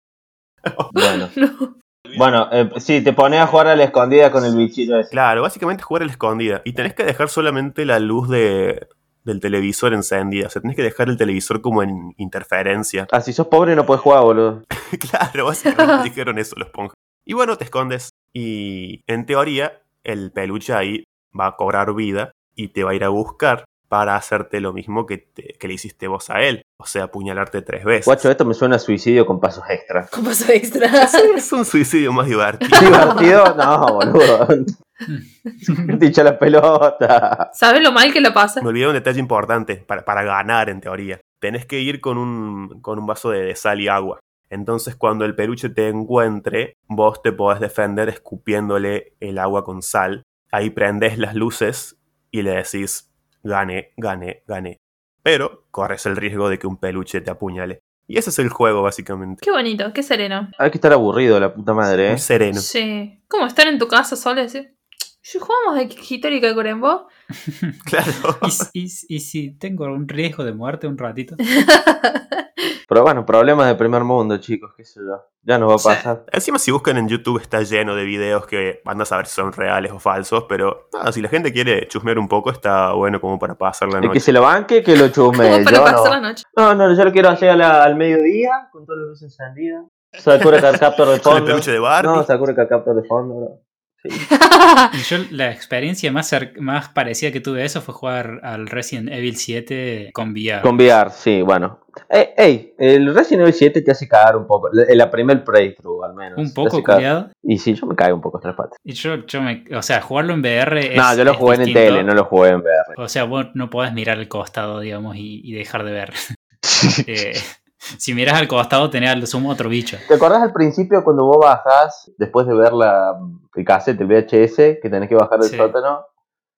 Bueno. No. Bueno, eh, sí, te pones a jugar a la escondida con el bichito ese. Claro, básicamente jugar a la escondida. Y tenés que dejar solamente la luz de, del televisor encendida. O sea, tenés que dejar el televisor como en interferencia. Ah, si sos pobre no puedes jugar, boludo. claro, básicamente dijeron eso los ponjas. Y bueno, te escondes. Y en teoría, el peluche ahí va a cobrar vida y te va a ir a buscar para hacerte lo mismo que, te- que le hiciste vos a él. O sea, apuñalarte tres veces. Guacho, esto me suena a suicidio con pasos extra. ¿Cómo paso extra? Es un suicidio más divertido. ¿Divertido? No, boludo. Te hincha la pelota. ¿Sabes lo mal que lo pasa? Me olvidé un detalle importante para, para ganar en teoría. Tenés que ir con un, con un vaso de, de sal y agua. Entonces cuando el peluche te encuentre, vos te podés defender escupiéndole el agua con sal. Ahí prendés las luces y le decís, gané, gané, gané. Pero corres el riesgo de que un peluche te apuñale. Y ese es el juego básicamente. Qué bonito, qué sereno. Hay que estar aburrido, la puta madre, Muy ¿eh? sereno. Sí. ¿Cómo estar en tu casa solo y decir, si jugamos de Hitori Kakurembo? Claro. ¿Y, y y si tengo un riesgo de muerte un ratito? Pero bueno, problemas de primer mundo, chicos, qué sé yo. Ya nos va a pasar. Encima si buscan en YouTube está lleno de videos que van a saber si son reales o falsos, pero nada, si la gente quiere chusmear un poco está bueno como para pasar la El que noche. se lo banque, que lo chusme. Para Yo pasar la no. noche. no, no, yo lo quiero hacer la- al mediodía, con todas las luces encendidas. Sakura Captor de Con el fondo. peluche de Barbie. No, Sakura Captor de fondo, bro. Yo la experiencia más, más parecida que tuve a eso fue jugar al Resident Evil 7 con VR. Con VR, sí, bueno. Ey, ey, el Resident Evil 7 te hace cagar un poco. En la primer playthrough, al menos. un poco cuidado. Y sí, yo me caigo un poco tres patas. Y yo, yo me, o sea, jugarlo en VR es. No, yo lo jugué en distinto. tele, no lo jugué en VR. O sea, vos no podés mirar al costado, digamos, y, y dejar de ver. Eh, si miras al costado, tenés al sumo otro bicho. ¿Te acordás al principio cuando vos bajás, después de ver la, el cassette, el VHS, que tenés que bajar del Sí. sótano?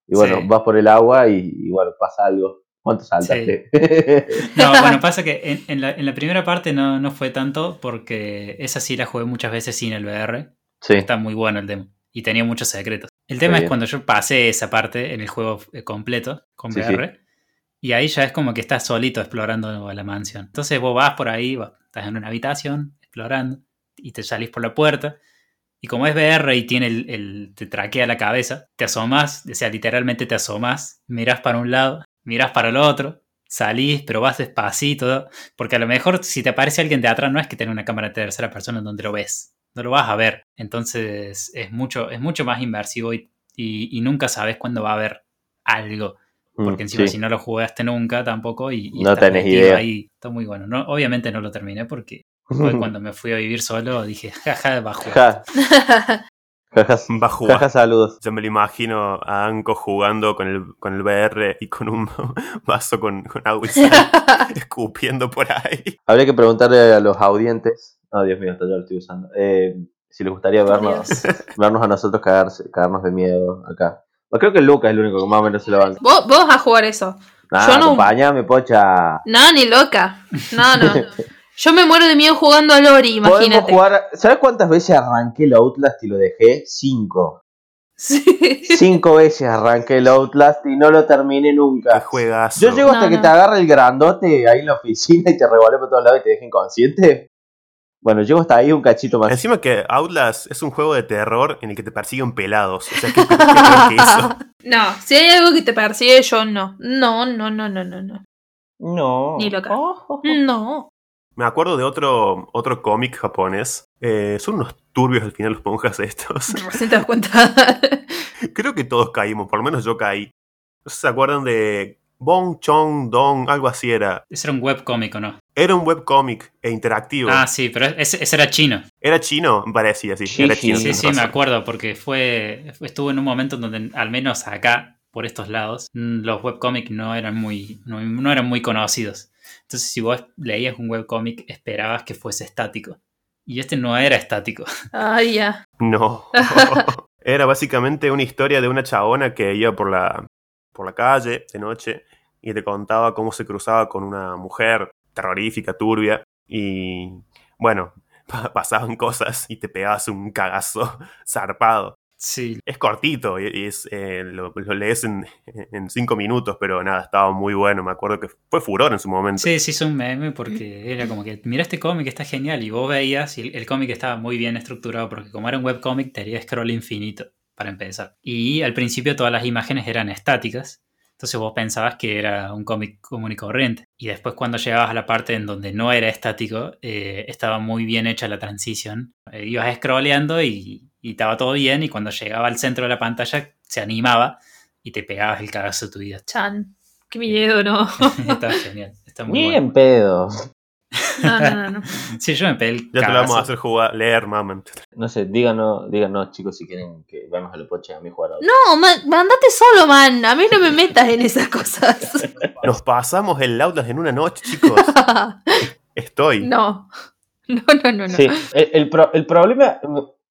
Y bueno, Sí. vas por el agua y, y bueno, pasa algo. ¿Cuánto saltaste? No, bueno, pasa que en, en la, en la primera parte no, no fue tanto porque esa sí la jugué muchas veces sin el VR. sí. Está muy bueno el demo. y tenía muchos secretos. El tema es bien. cuando yo pasé esa parte en el juego eh, completo con Sí, VR. Y ahí ya es como que estás solito explorando la mansión. Entonces vos vas por ahí, estás en una habitación explorando y te salís por la puerta. Y como es VR y tiene el, el- te traquea la cabeza, te asomas, o sea, literalmente te asomas, miras para un lado, miras para el otro, salís, pero vas despacito, porque a lo mejor si te aparece alguien de atrás no es que tenga una cámara de tercera persona donde lo ves, no lo vas a ver. Entonces es mucho, es mucho más inmersivo y, y- y nunca sabes cuándo va a haber algo. Porque Mm, encima sí. si no lo jugaste nunca tampoco y, y No tenés idea. ahí, está muy bueno. No, obviamente no lo terminé porque fue cuando me fui a vivir solo dije, jaja, va a jugar. Ja, jaja, Va a jugar. jaja, saludos. Yo me lo imagino a Anko jugando con el, con el VR y con un vaso con, con agua y sal, escupiendo por ahí. Habría que preguntarle a los audientes. Oh, Dios mío, hasta yo lo estoy usando. eh, si les gustaría vernos, Dios. vernos a nosotros cagarse, cagarnos de miedo acá. Bueno, creo que Lucas es el único que más o menos se lo banca. Vos, vos vas a jugar eso. Yo no- acompáñame, pocha. No, ni loca. No, no. Yo me muero de miedo jugando a Lori, Podemos imagínate. jugar. ¿Sabes cuántas veces arranqué el Outlast y lo dejé? Cinco. Sí. Cinco veces arranqué el Outlast y no lo terminé Qué nunca. juegazo. Yo llego hasta No, que no. te agarra el grandote ahí en la oficina y te revolea por todos lados y te deja inconsciente. Bueno, llego hasta ahí un cachito más. Encima que Outlast es un juego de terror en el que te persiguen pelados. O sea, ¿qué, que eso? No, si hay algo que te persigue, yo no. No, no, no, no, no, no. No. Ni loca. Oh. No. Me acuerdo de otro, otro cómic japonés. Eh, son unos turbios al final los monjas estos. Recién te das cuenta. Creo que todos caímos, por lo menos yo caí. No sé si se acuerdan de Bong Chong Dong, algo así era. Ese era un webcómic, ¿o no? Era un webcómic e interactivo. Ah, sí, pero ese, ese era chino. Era chino, me parecía, sí. Sí, era sí, chino. Sí, sí, me acuerdo, porque fue estuvo en un momento en donde, al menos acá, por estos lados, mm, los webcómics no eran muy, no, no eran muy conocidos. Entonces, si vos leías un webcómic, esperabas que fuese estático. Y este no era estático. Ay, ya. No. Era básicamente una historia de una chabona que iba por la, por la calle de noche y te contaba cómo se cruzaba con una mujer terrorífica, turbia. Y bueno, pa- pasaban cosas y te pegabas un cagazo zarpado. Sí. Es cortito y, es, eh, lo, lo lees en, en cinco minutos, pero nada, estaba muy bueno. Me acuerdo que fue furor en su momento. Sí, se hizo un meme porque era como que, mira este cómic, está genial. Y vos veías, y el, el cómic estaba muy bien estructurado porque como era un webcómic, tenía scroll infinito, para empezar. Y al principio todas las imágenes eran estáticas. Entonces vos pensabas que era un cómic común y corriente. Y después cuando llegabas a la parte en donde no era estático, eh, estaba muy bien hecha la transición. Eh, ibas scrolleando y, y estaba todo bien. Y cuando llegaba al centro de la pantalla, se animaba y te pegabas el cagazo de tu vida. Chan. Qué miedo, no. Está genial. Está muy Ni bueno. en pedo. No, no, no. no. Sí, yo me pegué el Ya te lo vamos a hacer jugar, leer, maman. No sé, díganos, díganos chicos si quieren que vamos a la pocha a mí jugar ahora. No, ma- mandate solo, man. A mí no me metas en esas cosas. Nos pasamos el Outlast en una noche, chicos. Estoy. No. No, no, no, no. Sí, el, el pro- el problema,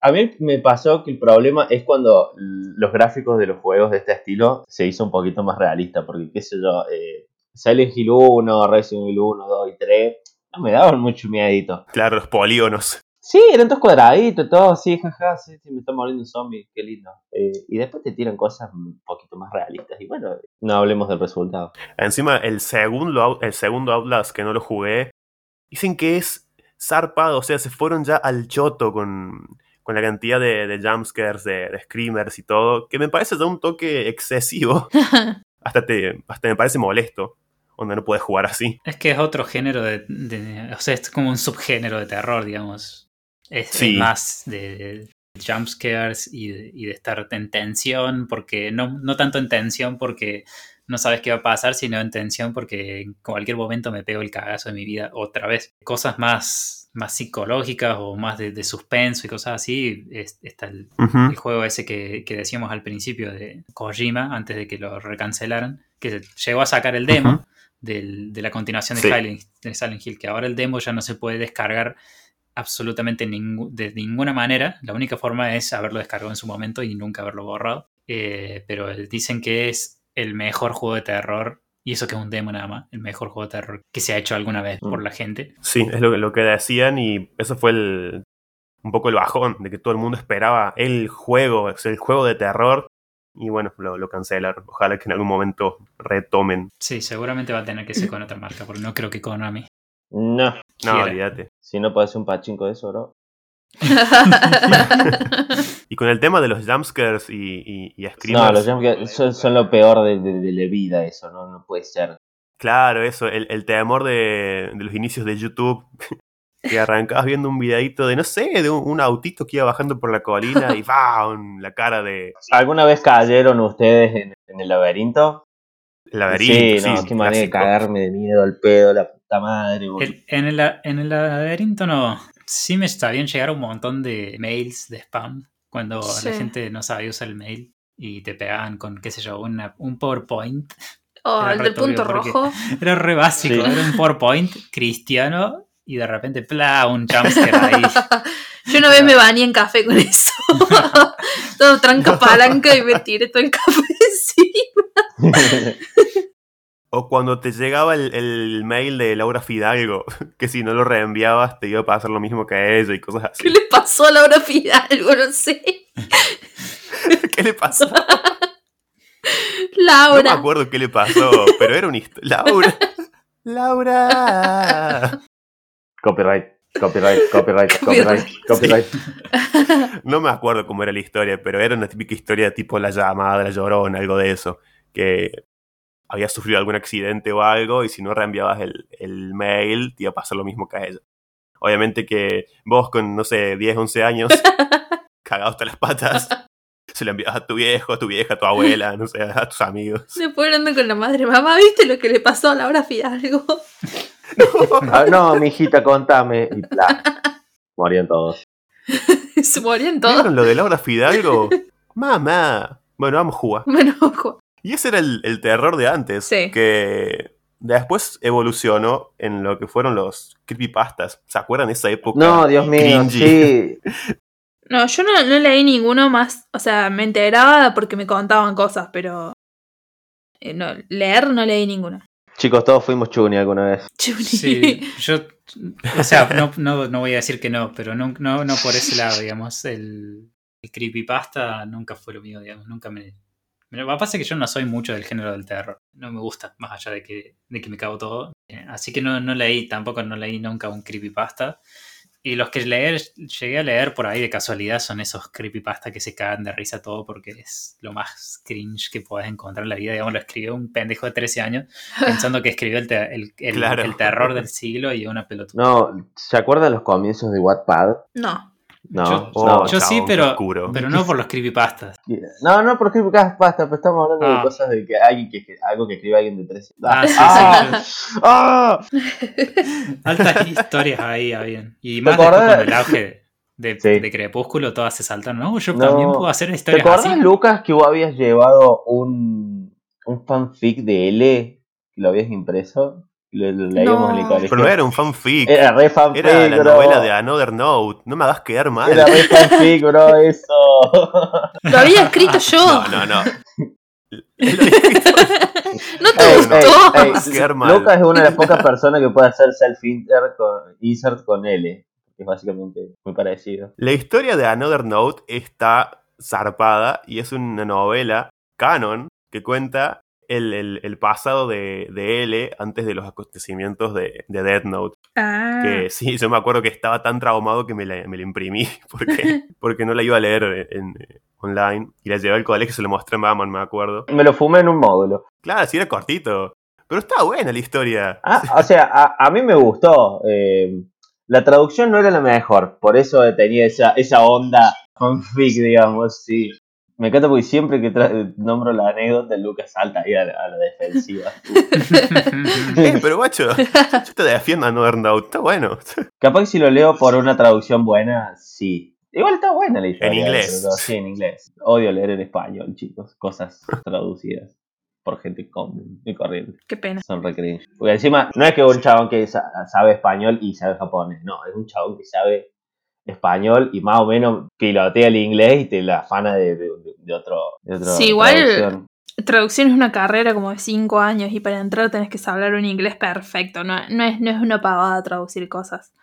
a mí me pasó que el problema es cuando los gráficos de los juegos de este estilo se hizo un poquito más realista, porque qué sé yo, eh, Silent Hill 1, Resident Evil 1, 2 y 3, no me daban mucho miedito. Claro, los polígonos. Sí, eran todos cuadraditos, todo así, jaja, sí, sí, me está muriendo un zombie, qué lindo. Eh, y después te tiran cosas un poquito más realistas. Y bueno, no hablemos del resultado. Encima, el segundo, el segundo Outlast que no lo jugué, dicen que es zarpado. O sea, se fueron ya al choto con, con la cantidad de, de jumpscares, de, de screamers y todo, que me parece ya un toque excesivo. hasta, te, hasta me parece molesto, donde no puedes jugar así. Es que es otro género de, de- O sea, es como un subgénero de terror, digamos. Es, es Sí. más de, de jumpscares y de, y de estar en tensión, porque no, no tanto en tensión porque no sabes qué va a pasar, sino en tensión porque en cualquier momento me pego el cagazo de mi vida otra vez. Cosas más, más psicológicas o más de, de suspenso y cosas así, es- está el, Ujú. el juego ese que, que decíamos al principio de Kojima, antes de que lo recancelaran, que llegó a sacar el demo Ujú. Del- de la continuación de, Sí. Silent, de Silent Hill, que ahora el demo ya no se puede descargar absolutamente de ninguna manera. La única forma es haberlo descargado en su momento y nunca haberlo borrado. Eh, pero dicen que es el mejor juego de terror, y eso que es un demo nada más, el mejor juego de terror que se ha hecho alguna vez por Mm. la gente. Sí, es lo, que- lo que decían y eso fue el un poco el bajón de que todo el mundo esperaba el juego, el juego de terror. Y bueno, lo, lo cancelaron. Ojalá que en algún momento retomen. Sí, seguramente va a tener que ser con otra marca, porque no creo que Konami. No, No, olvídate. si no puede ser un pachinko de eso, bro. Y con el tema de los jumpscares y, y, y No, los jumpscares son, son lo peor de, de- de la vida, eso, no, no puede ser. Claro, eso, el, el temor de, de los inicios de YouTube. Que arrancabas viendo un videito de, no sé, de un, un autito que iba bajando por la colina y ¡bam! La cara de ¿Alguna vez cayeron ustedes en, en el laberinto? laberinto. sí, no, sí, qué manera de cagarme de miedo al pedo, la puta madre. El- en, el, en el laberinto no. Sí me sabían llegar un montón de mails de spam cuando Sí. la gente no sabía usar el mail y te pegaban con, qué sé yo, una- un PowerPoint. Oh, el del punto rojo. Era re básico, Sí. era un PowerPoint cristiano y de repente, ¡pla! un jumpscare ahí. Yo una vez me bañé en café con eso. todo tranca palanca y me tiré todo el café encima. O cuando te llegaba el, el mail de Laura Fidalgo, que si no lo reenviabas te iba a pasar lo mismo que a ella y cosas ¿Qué así. le pasó a Laura Fidalgo? No sé. ¿Qué le pasó? No me Laura. acuerdo qué le pasó, pero era una historia. Laura. Laura. Copyright, copyright, copyright, copyright, copyright. No me acuerdo cómo era la historia, pero era una típica historia tipo la llamada, la llorona, algo de eso. Que había sufrido algún accidente o algo y si no reenviabas el, el mail te iba a pasar lo mismo que a ella. Obviamente que vos con, no sé, 10, 11 años, cagado hasta las patas, se lo enviabas a tu viejo, a tu vieja, a tu abuela, no sé, a tus amigos. Después hablando con la madre, mamá, ¿viste lo que le pasó a Laura Fidalgo? Ah, no, mijita, contame. Y bla. Morían todos. Se morían todos. ¿Vieron lo de Laura Fidalgo? Mamá. Bueno, vamos a jugar. Bueno, ojo. Y ese era el, el terror de antes. Sí. Que después evolucionó en lo que fueron los creepypastas. ¿Se acuerdan de esa época? No, Dios mío, Cringy. sí. No, yo no, no leí ninguno más. O sea, me enteraba porque me contaban cosas, pero. eh, no, leer no leí ninguno. Chicos, todos fuimos chuni alguna vez. Chuni. Sí, yo, o sea, no, no, no voy a decir que no, pero no, no, no por ese lado, digamos. El, el creepypasta nunca fue lo mío, digamos. Nunca me. Lo que pasa es que yo no soy mucho del género del terror. No me gusta, más allá de que, de que me cago todo. Eh, Así que no, no leí, tampoco no leí nunca un creepypasta. Y los que leer, llegué a leer por ahí de casualidad son esos creepypasta que se cagan de risa todo porque es lo más cringe que puedes encontrar en la vida. Digamos, lo escribió un pendejo de 13 años pensando que escribió el, te- el, el- Claro. el terror del siglo y una pelotuda. No, ¿se acuerdan los comienzos de Wattpad? No. No, Yo- Oh, no. Yo sí, pero, oscuro. pero no por los creepypastas. No, no, porque basta, pero estamos hablando Ah. de cosas de que alguien que, que- algo que escribe alguien de 13. Ah, sí, ah, sí. ah. Altas historias ahí habían. Y ¿Te más después acordás? con el auge de, Sí. de Crepúsculo, todas se saltaron. No, yo No. también puedo hacer ¿Te historias acuerdas, así. Lucas, que vos habías llevado un, un fanfic de L? Que lo habías impreso. Lo, lo leíamos en el No. colegio. Pero no era un fanfic. Era re fanfic, Era la bro. novela de Another Note. No me hagas quedar mal. Era re fanfic, bro, eso. Lo había escrito yo. No, no, no. No te Ey, gustó. ey, ey. Lucas es una de las pocas personas que puede hacer self-insert con, insert con L. Que es básicamente muy parecido. La historia de Another Note está zarpada y es una novela canon que cuenta el, el- el pasado de, de L antes de los acontecimientos de, de Death Note. Ah. Que sí, yo me acuerdo que estaba tan traumado que me la, me la imprimí porque, porque no la iba a leer en, en- online y la llevé al colegio y se lo mostré a mamá, me acuerdo. Me lo fumé en un módulo. Claro, sí era cortito, pero está buena la historia. Ah, o sea, a, a mí me gustó. eh, la traducción no era la mejor, por eso tenía esa, esa onda fanfic, digamos, sí. Me encanta porque siempre que nombro la anécdota, Lucas salta ahí a la, a la defensiva. Eh, pero guacho, yo te defiendo Another Note, está bueno. Capaz que si lo leo por una traducción buena, sí. Igual está buena la historia. En inglés. Sí, en inglés. Odio leer en español, chicos. Cosas traducidas por gente común y corriente. Qué pena. Son re cringe. Porque encima, no es que un chabón que sa- sabe español y sabe japonés. No, es un chabón que sabe español y más o menos pilotea el inglés y te la afana de, de, de otro, de otro Sí, igual- traducción. Traducción es una carrera como de 5 años y para entrar tenés que hablar un inglés perfecto. No, no, es, no es una pavada traducir cosas.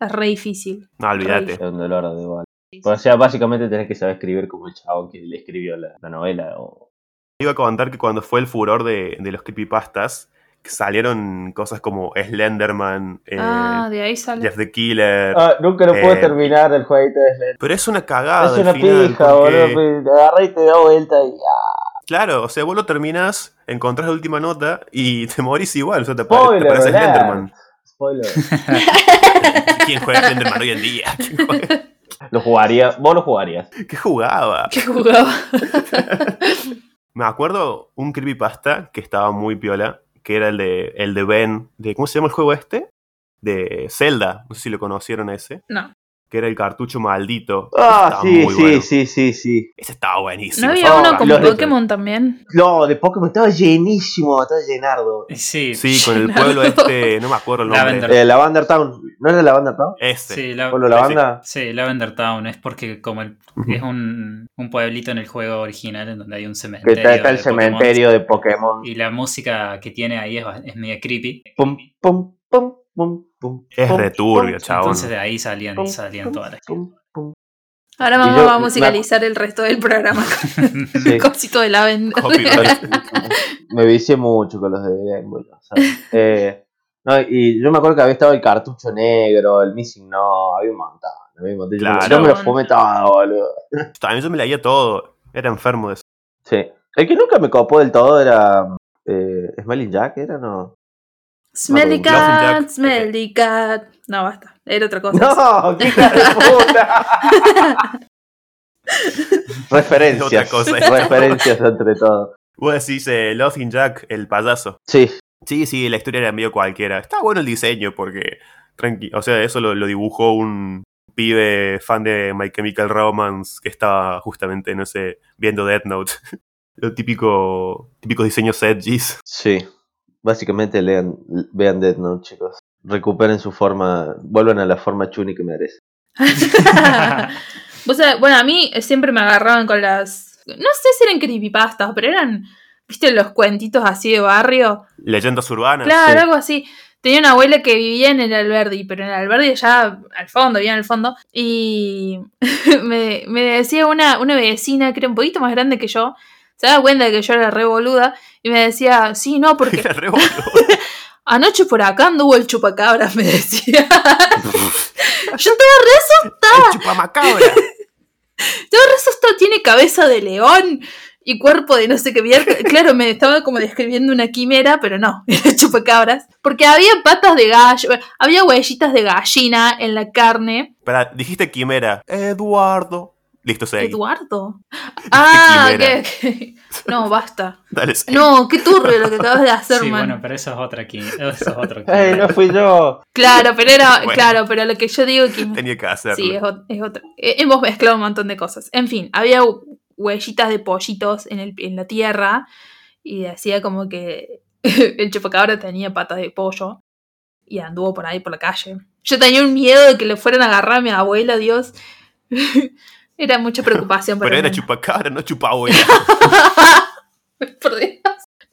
Es re difícil. No, olvídate. Es un dolor de bola. O sea, básicamente tenés que saber escribir como el chavo que le escribió la, la novela. O... Iba a comentar que cuando fue el furor de, de los creepypastas, salieron cosas como Slenderman, eh, ah, de ahí sale. Jeff the Killer. Ah, nunca lo puedo Eh, terminar el jueguito de Slender. Pero es una cagada. Es una al final, pija, porque- boludo. Te agarra y te da vuelta y. ah, Claro, o sea, vos lo terminás, encontrás la última nota y te morís igual. O sea, te, Spoiler, parece. Slenderman. Spoiler. ¿Quién juega Slenderman hoy en día? ¿Quién juega? Lo jugaría. Vos lo jugarías. ¿Qué jugaba? que jugaba. Me acuerdo un creepypasta que estaba muy piola, que era el de, el de Ben, de ¿cómo se llama el juego este? De Zelda, no sé si lo conocieron ese, No. Que era el cartucho maldito. Ah, Estaba sí, muy sí, bueno. sí, sí, sí. Ese estaba buenísimo. ¿No había Oh, uno con los de- Pokémon también? No, de Pokémon estaba llenísimo, estaba llenardo. Sí, Sí, con el pueblo este, no me acuerdo el nombre. Lavender. Eh, Lavender Town. ¿No era Lavender Town? Ese. Sí, la- ¿Pueblo Lavanda? sí, Lavender Town es porque como el- es un, un pueblito en el juego original en donde hay un Que cementerio. está, está el de Pokémon. cementerio de Pokémon. Y la música que tiene ahí es, es media creepy. Pum, pum, pum, pum, pum. Es pum, returbio, pum, chabón. Entonces de ahí salían, pum, salían pum, todas las pum, pum. Ahora vamos yo- a musicalizar el resto del programa con Sí. cosito de la Copyright. Me vicié mucho con los de Game Boy. o sea, eh, no, y yo me acuerdo que había estado el cartucho negro, el Missing No, había un montón. Había un montón. Yo me- Claro. Yo me lo fumé todo, boludo. También yo me leía todo. Era enfermo de eso. Sí. El que nunca me copó del todo era. Eh, ¿Smelling Jack era no? Smelly cat, smelly cat. No, basta. Era otra cosa. ¡No! ¡Qué puta! Referencias. Otra cosa, referencias entre todo. Vos decís eh, Laughing Jack, el payaso. Sí, Sí, sí, la historia era medio cualquiera. Está bueno el diseño porque, tranqui o sea, eso lo, lo dibujó un pibe fan de My Chemical Romance que estaba justamente, no sé, viendo Death Note. Lo típico, típico diseño edgys. sí. Básicamente lean, vean Death Note, chicos. Recuperen su forma, vuelvan a la forma chuni que merecen. Vos sabés, bueno, a mí siempre me agarraban con las. No sé si eran creepypastas, pero eran. ¿Viste los cuentitos así de barrio? Leyendas urbanas. Claro, sí. algo así. Tenía una abuela que vivía en el Alberdi, pero en el Alberdi ya al fondo, vivía en el fondo. Y me, me decía una, una vecina que era un poquito más grande que yo. Se daba cuenta de que yo era re boluda. Y me decía, sí, no, porque Era re anoche por acá anduvo el chupacabras, me decía. yo estaba re El chupamacabra. Todo resto tiene cabeza de león y cuerpo de no sé qué mierda. Claro, me estaba como describiendo una quimera, pero no, era chupacabras. Porque había patas de gallo, había huellitas de gallina en la carne. Pará, dijiste quimera. Eduardo. Listo, seguí. Eduardo. Ah, que, No, basta. Dale. No, qué turbio lo que acabas de hacer, Sí, man. bueno, pero eso es otra aquí. Eso es otro ¡Ey, no fui yo! Claro, pero era, Bueno. claro, pero lo que yo digo que Tenía que hacerlo. Sí, es, es otra. Eh, Hemos mezclado un montón de cosas. En fin, había hu- huellitas de pollitos en, el, en la tierra y decía como que el chupacabra tenía patas de pollo y anduvo por ahí por la calle. Yo tenía un miedo de que le fueran a agarrar a mi abuela, Dios. Era mucha preocupación para Pero era chupacabra, no chupabuela. Por Dios.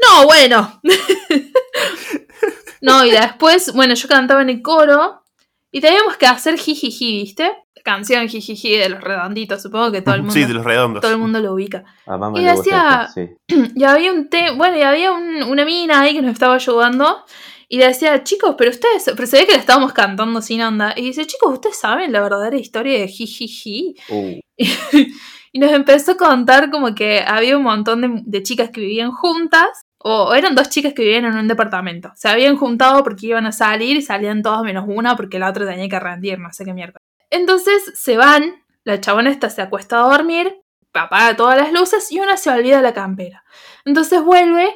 No, bueno. no, y después, bueno, yo cantaba en el coro y teníamos que hacer jijiji, ¿viste? Canción jijiji de los redonditos, supongo que todo el mundo, sí, de los redondos. todo el mundo lo ubica. Mamá Y decía- sí. Y había un té, bueno, y había un- una mina ahí que nos estaba ayudando. Y decía, chicos, pero ustedes, pero se ve que le estábamos cantando sin onda. Y dice, chicos, ¿ustedes saben la verdadera historia de Jijiji? Uh, Y nos empezó a contar como que había un montón de, de chicas que vivían juntas. O eran dos chicas que vivían en un departamento. Se habían juntado porque iban a salir y salían todas menos una porque la otra tenía que rendir, no sé qué mierda. Entonces se van, la chabona esta se acuesta a dormir, apaga todas las luces y una se olvida la campera. Entonces vuelve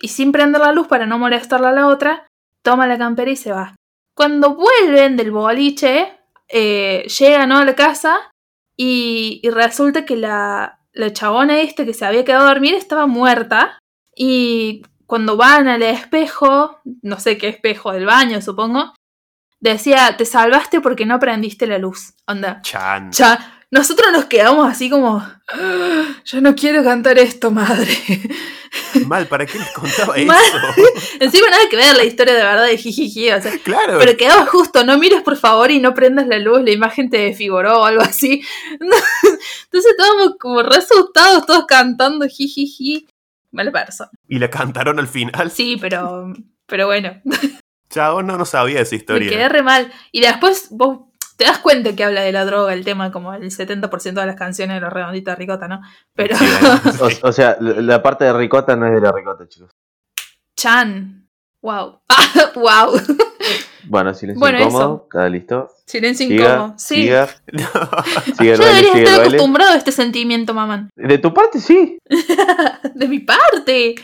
y sin prender la luz para no molestarla a la otra, toma la campera y se va. Cuando vuelven del boliche, eh, llegan ¿no? a la casa y, y resulta que la, la chabona esta que se había quedado a dormir estaba muerta. Y cuando van al espejo, no sé qué espejo del baño, supongo, decía, te salvaste porque no prendiste la luz. Onda, Chan. ya, nosotros nos quedamos así como, "Ah, yo no quiero cantar esto, madre. Mal, ¿para qué les contaba Mal. eso? Encima nada que ver la historia de verdad de jijiji, o sea, Claro. pero quedaba justo, no mires por favor y no prendas la luz, la imagen te desfiguró o algo así. Entonces estábamos como re asustados, todos cantando jijiji. Mala persona. Y la cantaron al final. Sí, pero, pero bueno, Chao, no, no sabía esa me historia. quedé re mal. Y después vos te das cuenta que habla de la droga, el tema, como el 70% de las canciones de los redonditos de ricota, ¿no? Pero Sí. O, o sea, la parte de ricota no es de la ricota, chicos. Chan. Wow. wow. Bueno, silencio Bueno, incómodo, ¿está listo? Silencio Siga, incómodo. Sí. siga, No. sigue el Yo baile, debería el estar baile. acostumbrado a este sentimiento, mamán. De tu parte, sí. De mi parte.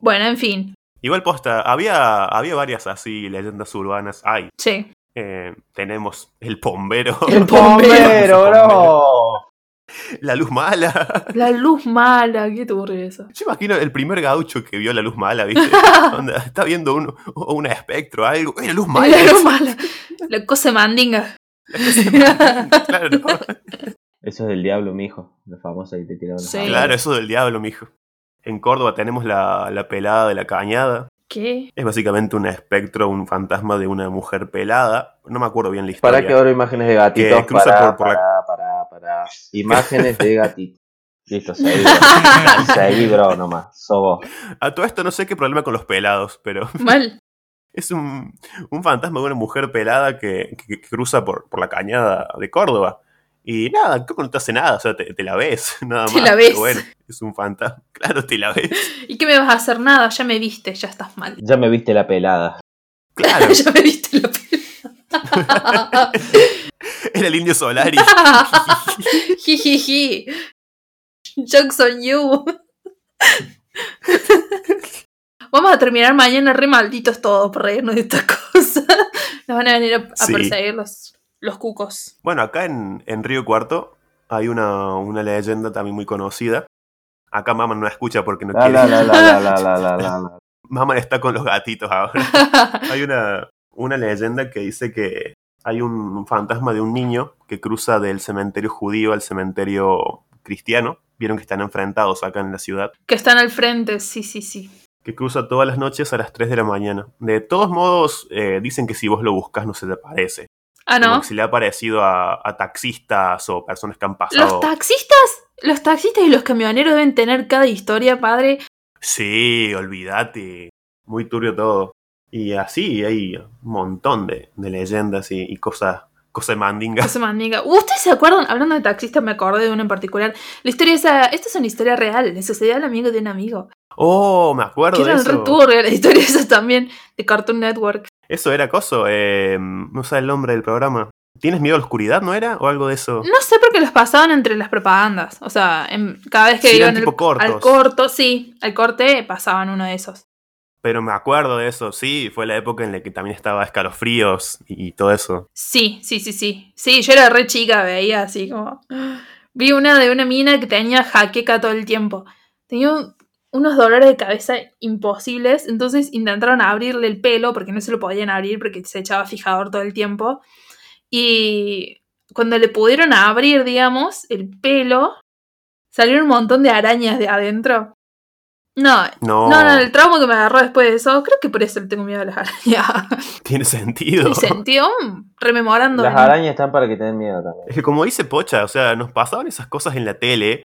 Bueno, en fin. Igual posta, había, había varias así leyendas urbanas. Ay, Sí. Eh, tenemos el bombero, El bombero, bro. la luz mala. La luz mala, qué turbio eso. Yo imagino el primer gaucho que vio la luz mala, ¿viste? Onda, está viendo un, un espectro, algo. ¡Eh, la luz mala! La luz mala. La cosa mandinga. claro, Eso es del diablo, mijo. La famosa que te tiraron. Sí. claro, eso del diablo, mijo. En Córdoba tenemos la, la pelada de la cañada. ¿Qué? Es básicamente un espectro, un fantasma de una mujer pelada. No me acuerdo bien la historia. Para que ahora imágenes de gatitos. Que cruza para, por- por la- para, para, para. Imágenes de gatitos. Listo, seguí, bro. seguí, bro, nomás. Sos vos. A todo esto no sé qué problema con los pelados, pero Mal. es un, un fantasma de una mujer pelada que, que- que cruza por, por la cañada de Córdoba. Y nada, que no te hace nada, o sea, te, te la ves, nada más. Te la pero ves. bueno, es un fantasma. Claro, te la ves. ¿Y qué me vas a hacer? Nada, ya me viste, ya estás mal. Ya me viste la pelada. Claro, ya me viste la pena. era el indio Solari. Jijiji. Jokes on you. Vamos a terminar mañana re malditos todos por reírnos de estas cosas. Nos van a venir a, a Sí. perseguir los, los cucos. Bueno, acá en, en Río Cuarto hay una, una leyenda también muy conocida. Acá Mama no escucha porque no La, quiere. la, la, la, la, la, la, la, la. Mama está con los gatitos ahora. Hay una, una leyenda que dice que hay un, un fantasma de un niño que cruza del cementerio judío al cementerio cristiano. Vieron que están enfrentados acá en la ciudad. que están al frente, sí, sí, sí. Que cruza todas las noches a las 3 de la mañana. De todos modos, eh, dicen que si vos lo buscas no se te parece. Ah, Como ¿no? que se le ha parecido a, a taxistas o personas que han pasado. Los taxistas, los taxistas y los camioneros deben tener cada historia, padre. Sí, olvídate. Muy turbio todo. Y así hay un montón de, de leyendas y, y cosas, cosas mandingas. Ese mandinga. ¿Ustedes se acuerdan? Hablando de taxistas, me acordé de uno en particular. La historia esa, esta es una historia real, le sucedió al amigo de un amigo. Oh, me acuerdo Que de eran eso. re turbia la historia esa también, de Cartoon Network. Eso era coso, eh, no sé el nombre del programa. ¿Tienes miedo a la oscuridad, no era? ¿O algo de eso? No sé por qué los pasaban entre las propagandas. O sea, en- cada vez que Sí, iban eran tipo cortos. al corto, sí, al corte pasaban uno de esos. Pero me acuerdo de eso, sí, fue la época en la que también estaba escalofríos y, y todo eso. Sí, sí, sí, sí. Sí, yo era re chica, veía así como. Vi una de una mina que tenía jaqueca todo el tiempo. Tenía un- unos dolores de cabeza imposibles, entonces intentaron abrirle el pelo porque no se lo podían abrir porque se echaba fijador todo el tiempo. Y cuando le pudieron abrir, digamos, el pelo, salieron un montón de arañas de adentro. No, No, no, no, el trauma que me agarró después de eso, creo que por eso le tengo miedo a las arañas. tiene sentido. Tiene sentido, rememorando. Las arañas están para que te den miedo también. Es que como dice Pocha, o sea, nos pasaban esas cosas en la tele.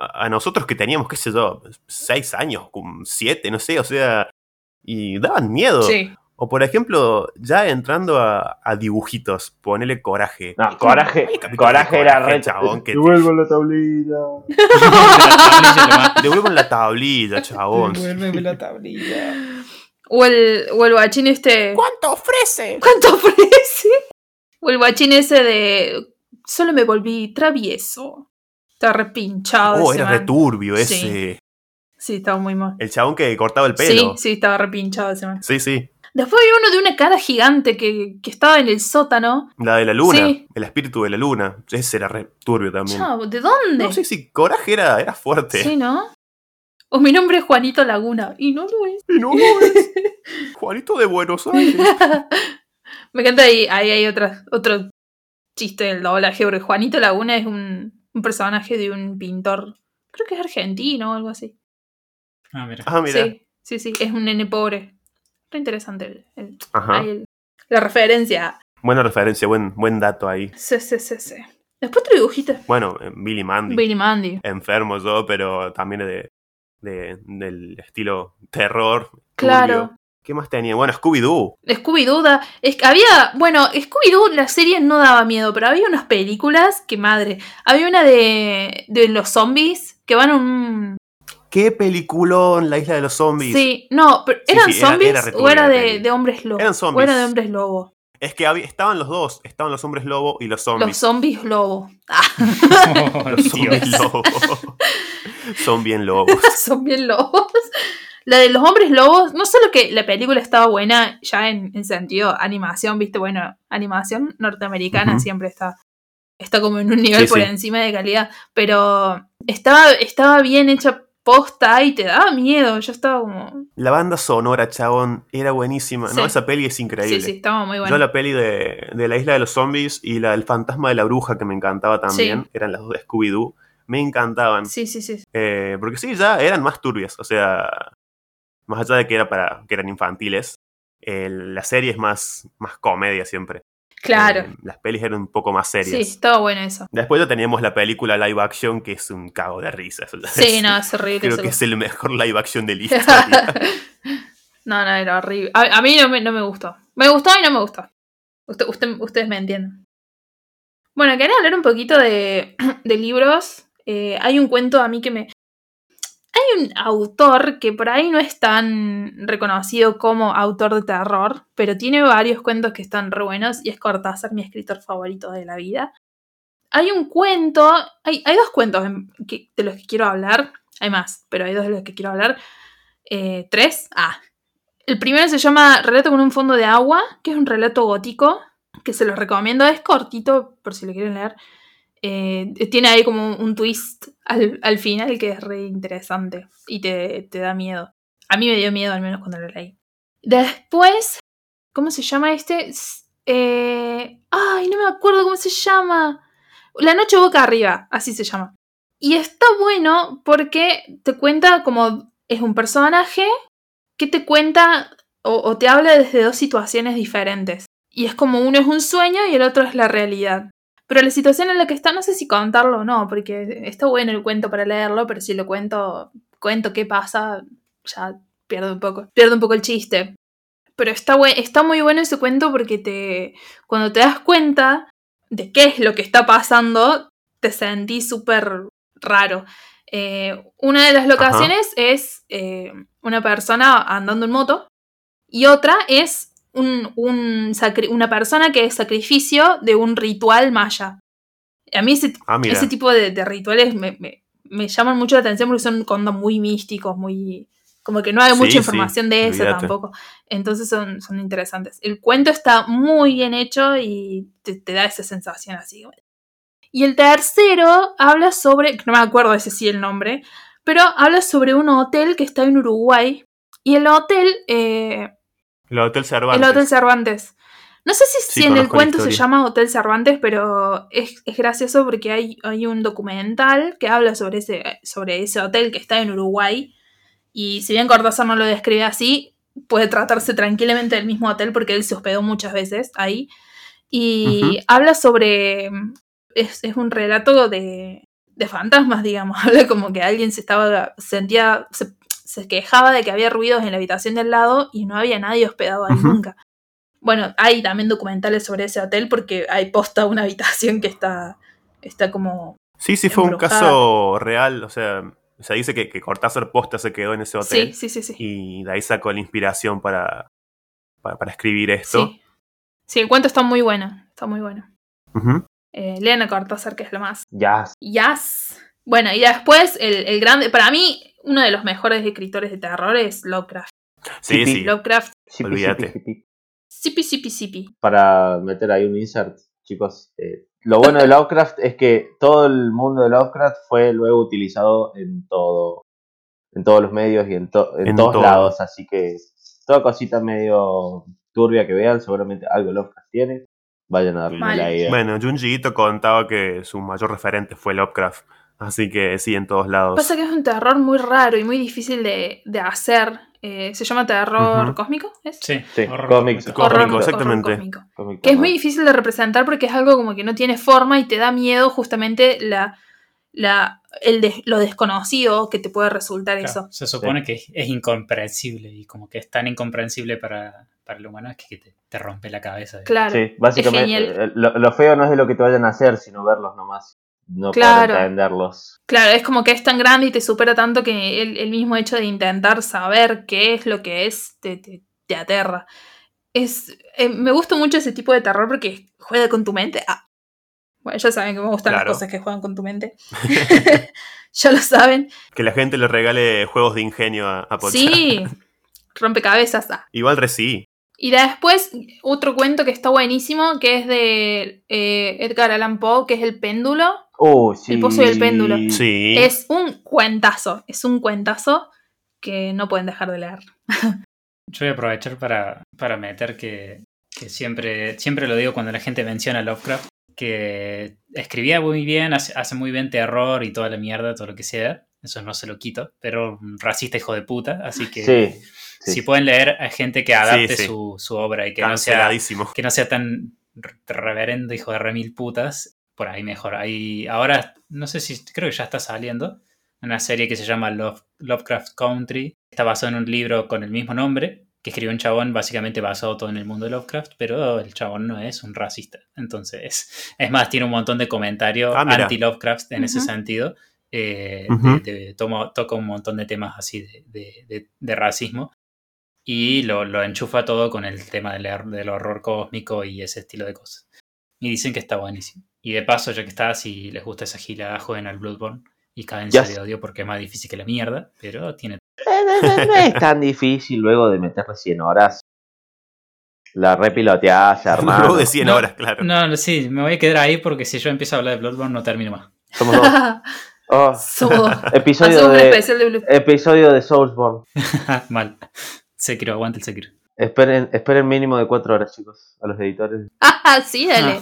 A, a nosotros que teníamos, qué sé yo, seis años, siete, no sé, o sea. Y daban miedo. Sí. O por ejemplo, ya entrando a, a dibujitos, ponele coraje. No, coraje. Coraje de era Coraje, re. chabón, que- Devuelvo la tablilla. Devuelvan la tablilla, chabón. Devuélveme la tablilla. O el, o el guachín este. ¿Cuánto ofrece? ¿Cuánto ofrece? O el guachín ese de. Solo me volví travieso. Estaba repinchado. Oh, ese era man. returbio Sí. ese. Sí, estaba muy mal. El chabón que cortaba el Sí, pelo. sí, estaba repinchado ese man. Sí, sí. Después había uno de una cara gigante que, que estaba en el sótano. La de la luna. Sí. El espíritu de la luna. Ese era returbio también. Chao, ¿de dónde? No sé si coraje era, era fuerte. Sí, ¿no? O mi nombre es Juanito Laguna. Y no lo es. Y no lo es. Juanito de Buenos Aires. Me encanta ahí, ahí hay otra, otro chiste del doblaje, porque Juanito Laguna es un, un personaje de un pintor, creo que es argentino o algo así. Ah, mira. Ah, mira. Sí, sí, sí, es un nene pobre. Re interesante el, el- Ajá. ahí el- la referencia. Buena referencia, buen, buen dato ahí. Sí, sí, sí, sí. Después te lo dibujiste. Bueno, eh, Billy Mandy. Billy Mandy. Enfermo yo, pero también de, de- del estilo terror. Claro. ¿Qué más tenía? Bueno, Scooby-Doo. Scooby-Doo da- es había, bueno, Scooby-Doo la serie no daba miedo, pero había unas películas que madre. Había una de, de los zombies que van a un... ¿Qué peliculón La Isla de los Zombies? Sí, no, pero ¿eran sí, zombies era o era de, hombres lobo? Eran O zombies. era de hombres lobo. Es que había- estaban los dos. Estaban los hombres lobo y los Los zombies. zombies lobo. Ah, Los zombies lobo. Son bien lobos. son bien lobos. La de los hombres lobos, no solo que la película estaba buena ya en, en sentido animación, viste, bueno, animación norteamericana siempre está, está como en un nivel Sí, por sí. encima de calidad, pero estaba, estaba bien hecha posta y te daba miedo, yo estaba como... La banda sonora, chabón, era buenísima. Sí. No, esa peli es Sí, increíble. sí, estaba muy Yo buena. la peli de, de la isla de los zombies y la del fantasma de la bruja que me encantaba también, Sí. eran las dos de Scooby-Doo, me encantaban. Sí, sí, sí. Eh, porque sí, ya eran más turbias, o sea, más allá de que, era para, que eran infantiles, eh, la serie es más, más comedia siempre. Claro. Eh, las pelis eran un poco más Sí, serias. estaba bueno eso. Después ya teníamos la película live action, que es un cago de risas. Sí, no, es horrible. Creo que es el mejor live action de la historia. no, no, era horrible. A, a mí no me, no me gustó. Me gustó y no me gustó. Usted, usted- ustedes me entienden. Bueno, quería hablar un poquito de, de libros. Eh, hay un cuento a mí que me... Hay un autor que por ahí no es tan reconocido como autor de terror, pero tiene varios cuentos que están re buenos y es Cortázar, mi escritor favorito de la vida. Hay un cuento, hay, dos cuentos de los que quiero hablar, hay más, pero hay dos de los que quiero hablar. Eh, ¿Tres? Ah. El primero se llama Relato con un fondo de agua, que es un relato gótico, que se los recomiendo. Es cortito, por si lo quieren leer. Eh, tiene ahí como un twist al, al final que es re interesante y te, te da miedo. A mí me dio miedo, al menos cuando lo leí. Después, ¿cómo se llama este? Eh, ay, no me acuerdo cómo se llama. La noche boca arriba, así se llama. Y está bueno porque te cuenta como es un personaje que te cuenta o te habla desde dos situaciones diferentes. Y es como uno es un sueño y el otro es la realidad. Pero la situación en la que está, no sé si contarlo o no, porque está bueno el cuento para leerlo, pero si lo cuento, cuento qué pasa, ya pierdo un poco, pierdo un poco el chiste. Pero está, está muy bueno ese cuento porque te, cuando te das cuenta de qué es lo que está pasando, te sentís súper raro. Eh, una de las locaciones es eh, una persona andando en moto y otra es un- una persona que es sacrificio de un ritual maya. A mí ese, Ah, ese tipo de, de rituales me, me- me llaman mucho la atención porque son condos muy místicos, muy... Como que no hay Sí, mucha sí, información de eso tampoco. Entonces son, son interesantes. El cuento está muy bien hecho y te, te da esa sensación así. Y el tercero habla sobre, no me acuerdo ese sí el nombre, pero habla sobre un hotel que está en Uruguay. Y el hotel, eh, El Hotel Cervantes. el Hotel Cervantes. No sé si, Sí, si en el cuento se llama Hotel Cervantes, pero es, es gracioso porque hay, hay un documental que habla sobre ese, sobre ese hotel que está en Uruguay. Y si bien Cortázar no lo describe así, puede tratarse tranquilamente del mismo hotel porque él se hospedó muchas veces ahí. Y habla sobre. Es, es un relato de, de fantasmas, digamos. Habla como que alguien se estaba. sentía. Se, se quejaba de que había ruidos en la habitación del lado y no había nadie hospedado ahí nunca. Bueno, hay también documentales sobre ese hotel porque hay posta una habitación que está. está como. Sí, sí, fue un caso real. O sea, se dice que, que Cortázar Posta se quedó en ese hotel. Sí, sí, sí, sí. Y de ahí sacó la inspiración para, para, para escribir esto. Sí. Sí, el cuento está muy bueno. Está muy bueno. Ujú. Eh, lean a Cortázar, que es lo más. Ya. Yes. Bueno, y después, el, el grande. Para mí, uno de los mejores escritores de terror es Lovecraft. Sí, Sí, sí. Lovecraft, Olvídate. sipi, sipi. sipi. Para meter ahí un insert, chicos. eh, lo bueno de Lovecraft es que todo el mundo de Lovecraft fue luego utilizado en todo, en todos los medios y en, to- en En todos todo. lados, así que toda cosita medio turbia que vean, seguramente algo Lovecraft tiene, vayan a darle la idea. Bueno, Junji Ito contaba que su mayor referente fue Lovecraft. Así que sí, en todos lados. Pasa que es un terror muy raro y muy difícil de, de hacer. Eh, ¿Se llama terror cósmico? ¿Es? Sí, Sí, horror cósmico. Cósmico, Horror- exactamente. horror cósmico. Que es muy difícil de representar porque es algo como que no tiene forma y te da miedo justamente la, la, el lo desconocido que te puede resultar Claro, eso. Se supone que es, es incomprensible y como que es tan incomprensible para, para el humano es que te, te rompe la cabeza. Claro. Sí, básicamente genial. eh, lo, lo feo no es de lo que te vayan a hacer, sino verlos nomás. No Claro. para entenderlos. Claro, es como que es tan grande y te supera tanto que el, el mismo hecho de intentar saber qué es lo que es te, te- te aterra. Es, eh, me gusta mucho ese tipo de terror porque juega con tu mente. Ah. Bueno, ya saben que me gustan Claro. las cosas que juegan con tu mente. ya lo saben. Que la gente le regale juegos de ingenio a, a Pocha. Sí, rompecabezas. ah. Igual re sí. Y después, otro cuento que está buenísimo, que es de eh, Edgar Allan Poe, que es El péndulo. Oh, sí. El pozo y el péndulo. Sí. Es un cuentazo, es un cuentazo que no pueden dejar de leer. Yo voy a aprovechar para, para meter que, que siempre, siempre lo digo cuando la gente menciona Lovecraft, que escribía muy bien, hace, hace muy bien terror y toda la mierda, todo lo que sea. Eso no se lo quito, pero racista hijo de puta, así que Sí. sí. si pueden leer a gente que adapte Sí, sí. Su, su obra y que no, sea, que no sea tan re- reverendo hijo de remil putas, por ahí mejor. Ahí, ahora, no sé si, creo que ya está saliendo, una serie que se llama Love- Lovecraft Country. Está basado en un libro con el mismo nombre, que escribió un chabón básicamente basado todo en el mundo de Lovecraft, pero el chabón no es un racista. Entonces, es más, tiene un montón de comentarios Ah, anti-Lovecraft en ese sentido. Eh, de- de- toca un montón de temas así de, de- de- de racismo y lo, lo enchufa todo con el tema del, del horror cósmico y ese estilo de cosas. Y dicen que está buenísimo. Y de paso, ya que está, si les gusta esa gilada, jueguen al Bloodborne y sé. de odio porque es más difícil que la mierda, pero tiene... Eh, no, es tan difícil luego de meterle 100 horas. La repiloteás, hermano. Luego de 100 No, horas, claro. No, sí, me voy a quedar ahí porque si yo empiezo a hablar de Bloodborne no termino más. Somos dos. Oh, Somos- episodio de especial de episodio de Soulsborne. Mal. Sekiro, aguante el Sekiro. Esperen, esperen mínimo de 4 horas, chicos, a los editores. Ah, sí, dale.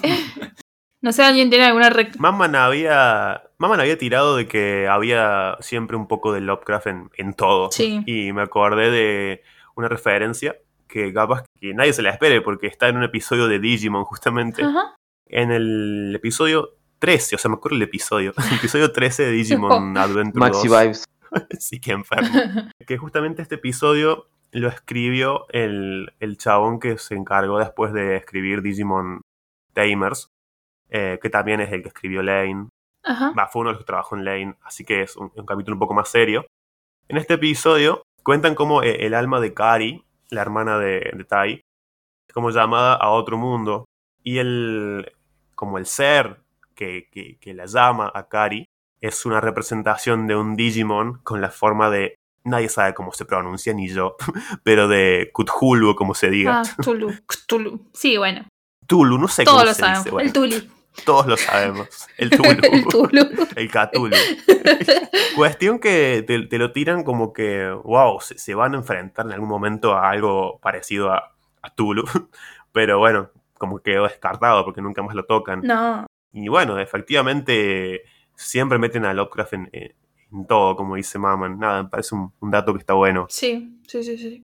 No sé, ¿alguien tiene alguna rec- Maman había, Maman había tirado de que había siempre un poco de Lovecraft en, en todo. Sí. Y me acordé de una referencia que capaz que nadie se la espere porque está en un episodio de Digimon justamente. Ajá. En el episodio 13, o sea, me acuerdo el episodio. El episodio 13 de Digimon Adventure Maxi 2. Vibes. Sí, que enfermo. que justamente este episodio lo escribió el, el chabón que se encargó después de escribir Digimon Tamers, eh, que también es el que escribió Lane. Ajá. Fue uno de los que trabajó en Lane, así que es un, un capítulo un poco más serio. En este episodio cuentan cómo eh, el alma de Kari, la hermana de, de Tai, es como llamada a otro mundo. Y el, como el ser que, que, que la llama a Kari es una representación de un Digimon con la forma de. Nadie sabe cómo se pronuncia, ni yo, pero de Cthulhu, como se diga. Ah, Tulu. Tulu. Sí, bueno. Tulu, no sé Todos cómo lo se sabemos. dice. bueno, El Tuli. todos lo sabemos. El Tulu. El Tulu. El Cthulhu. Cuestión que te, te lo tiran como que, wow, se, se van a enfrentar en algún momento a algo parecido a, a Tulu. Pero bueno, como quedó descartado porque nunca más lo tocan. No. Y bueno, efectivamente, siempre meten a Lovecraft en, en- en todo, como dice Maman. Nada, me parece un, un dato que está bueno. Sí, sí, sí, sí.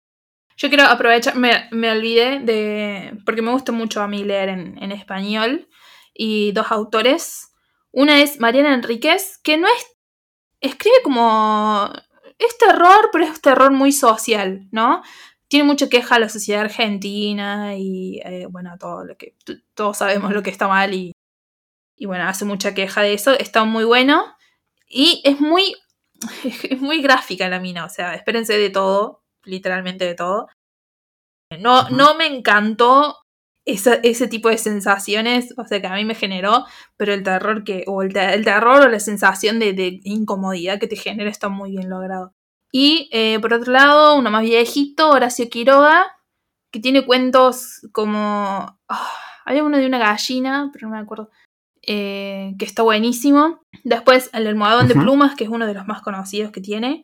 Yo quiero aprovechar, me, me olvidé de, porque me gusta mucho a mí leer en, en español, y dos autores. Una es Mariana Enríquez, que no es, escribe como, es terror, pero es terror muy social, ¿no? Tiene mucha queja a la sociedad argentina y, eh, bueno, todo lo que, todos sabemos lo que está mal y, y, bueno, hace mucha queja de eso. Está muy bueno y es muy, es muy gráfica la mina, o sea, espérense de todo, literalmente de todo. No, no me encantó esa- ese tipo de sensaciones, o sea, que a mí me generó, pero el terror que, o el, te- el terror o la sensación de, de incomodidad que te genera está muy bien logrado. Y eh, por otro lado, uno más viejito, Horacio Quiroga, que tiene cuentos como... ah, había uno de una gallina, pero no me acuerdo. eh, que está buenísimo. Después, el almohadón de plumas, que es uno de los más conocidos que tiene.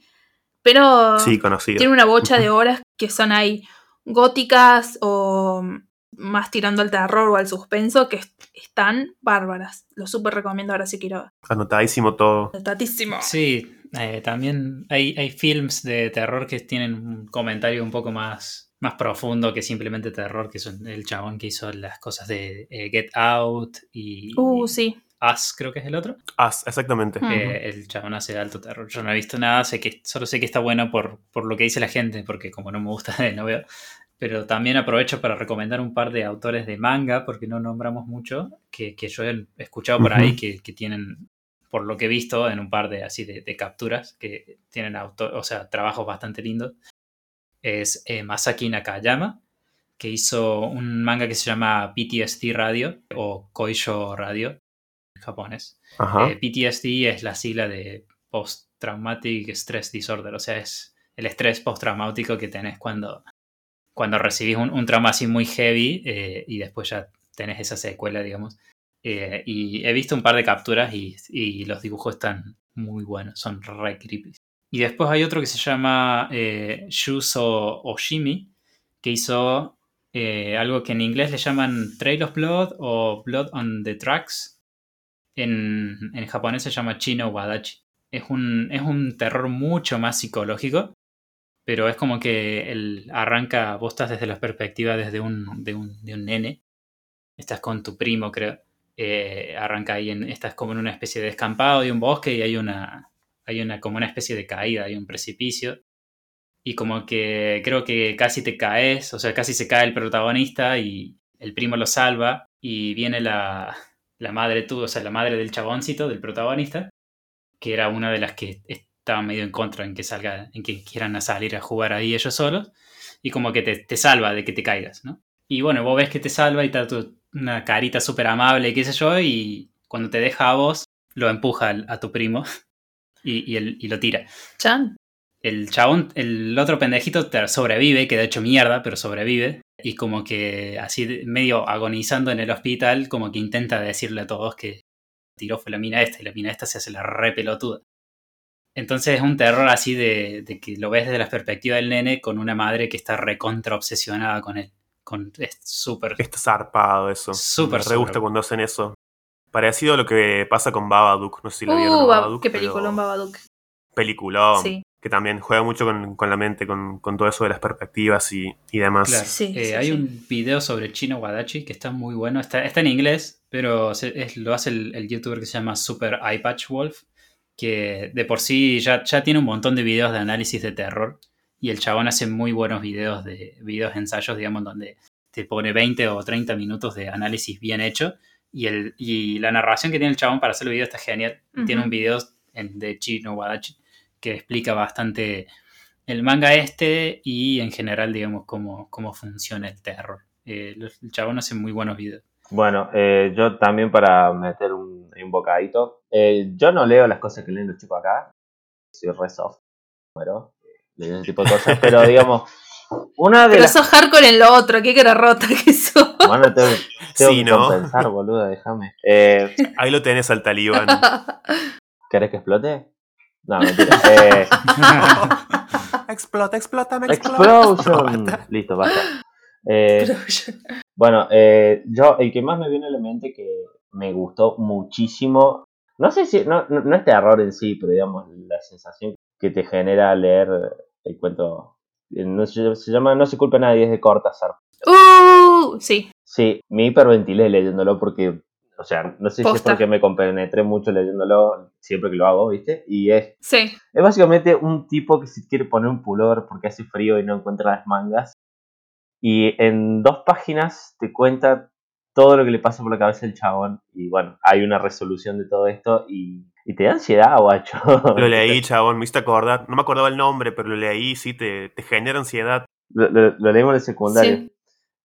Pero Sí, conocido. tiene una bocha de horas que son ahí góticas o más tirando al terror o al suspenso, que est- están bárbaras. Lo súper recomiendo ahora si quiero. Anotadísimo todo. Tatísimo. Sí, eh, también hay, hay films de terror que tienen un comentario un poco más, más profundo que simplemente terror, que son el chabón que hizo las cosas de eh, Get Out y Uh, sí. Us, creo que es el otro. Ah, exactamente. Eh, el chabón hace de alto terror. Yo no he visto nada, sé que, solo sé que está bueno por, por lo que dice la gente, porque como no me gusta, no veo. Pero también aprovecho para recomendar un par de autores de manga, porque no nombramos mucho, que, que yo he escuchado por ahí Ujú. que, que tienen, por lo que he visto en un par de así de, de capturas, que tienen auto, o sea, trabajos bastante lindos. Es eh, Masaki Nakayama, que hizo un manga que se llama PTSD Radio o Koisho Radio en japonés. Eh, PTSD es la sigla de Post Traumatic Stress Disorder, o sea, es el estrés postraumático que tenés cuando, cuando recibís un, un trauma así muy heavy eh, y después ya tenés esa secuela, digamos. Eh, y he visto un par de capturas y, los dibujos están muy buenos, son re creepy. Y después hay otro que se llama eh, Oshimi, que hizo eh, algo que en inglés le llaman Trail of Blood o Blood on the Tracks. En, en japonés se llama Chino Wadachi. Es un, es un terror mucho más psicológico, pero es como que el, arranca, vos estás desde la perspectiva desde un, de, un, de un nene, estás con tu primo, creo. Eh, arranca ahí, en, estás como en una especie de descampado de un bosque y hay una, hay una como una especie de caída, hay un precipicio. Y como que creo que casi te caes, o sea, casi se cae el protagonista y el primo lo salva y viene la, la madre tú, o sea, la madre del chaboncito, del protagonista, que era una de las que estaba medio en contra en que salga, en que quieran a salir a jugar ahí ellos solos, y como que te, te salva de que te caigas, ¿no? Y bueno, vos ves que te salva y está tu, una carita súper amable, qué sé yo, y cuando te deja a vos, lo empuja al- a tu primo y, y, el- y lo tira. Chan. El chabón, el otro pendejito te- sobrevive, queda hecho mierda, pero sobrevive. Y como que así medio agonizando en el hospital, como que intenta decirle a todos que tiró fue la mina esta y la mina esta se hace la re pelotuda. Entonces es un terror así de, de que lo ves desde la perspectiva del nene con una madre que está recontra obsesionada con él. Con, es súper... Está zarpado eso. Súper, Me re gusta cuando hacen eso. Parecido a lo que pasa con Babadook. No sé si lo vieron. Uh, Babadook, qué película, Babadook. Peliculón. Sí. Que también juega mucho con, con la mente, con, con todo eso de las perspectivas y, y demás. Claro. Sí, Eh, sí, hay sí. un video sobre Chino Wadachi que está muy bueno. Está, está en inglés, pero se- es- lo hace el, el youtuber que se llama Super Eyepatch Wolf, que de por sí ya, ya tiene un montón de videos de análisis de terror. Y el chabón hace muy buenos videos de videos ensayos, digamos, donde te pone 20 o 30 minutos de análisis bien hecho. Y, el, y la narración que tiene el chabón para hacer el video está genial. Tiene un video en- de Chino Wadachi que explica bastante el manga este y en general, digamos, cómo, cómo funciona el terror. Eh, el chabón hace muy buenos videos. Bueno, eh, yo también para meter un, un bocadito. Eh, yo no leo las cosas que leen los chicos acá. Soy re soft. Bueno, eh, leo ese tipo de cosas. Pero digamos, una de Pero las. sos hardcore en lo otro, qué cara rota que sos. Bueno, tengo, tengo Sí, que ¿no? compensar, boludo, déjame. Eh, Ahí lo tenés al talibán. ¿Querés que explote? No, mentira. Eh, explota, explota, me explota. Explosion. Listo, basta. Eh, Bueno, eh, yo, el que más me viene a la mente que me gustó muchísimo, no sé si, no, no, no es terror en sí, pero digamos, la sensación que te genera leer el cuento, eh, no se, se llama No se culpa a nadie, es de Cortázar. Uh, sí. Sí, me hiperventilé leyéndolo porque, o sea, no sé si es porque me compenetré mucho leyéndolo siempre que lo hago, ¿viste? Y es, Sí. es básicamente un tipo que se quiere poner un pullover porque hace frío y no encuentra las mangas. Y en dos páginas te cuenta todo lo que le pasa por la cabeza al chabón. Y bueno, hay una resolución de todo esto y, y te da ansiedad, guacho. Lo leí, chabón, me hiciste acordar. No me acordaba el nombre, pero lo leí, sí, te, te genera ansiedad. Lo, lo- lo leímos en el secundario. Sí.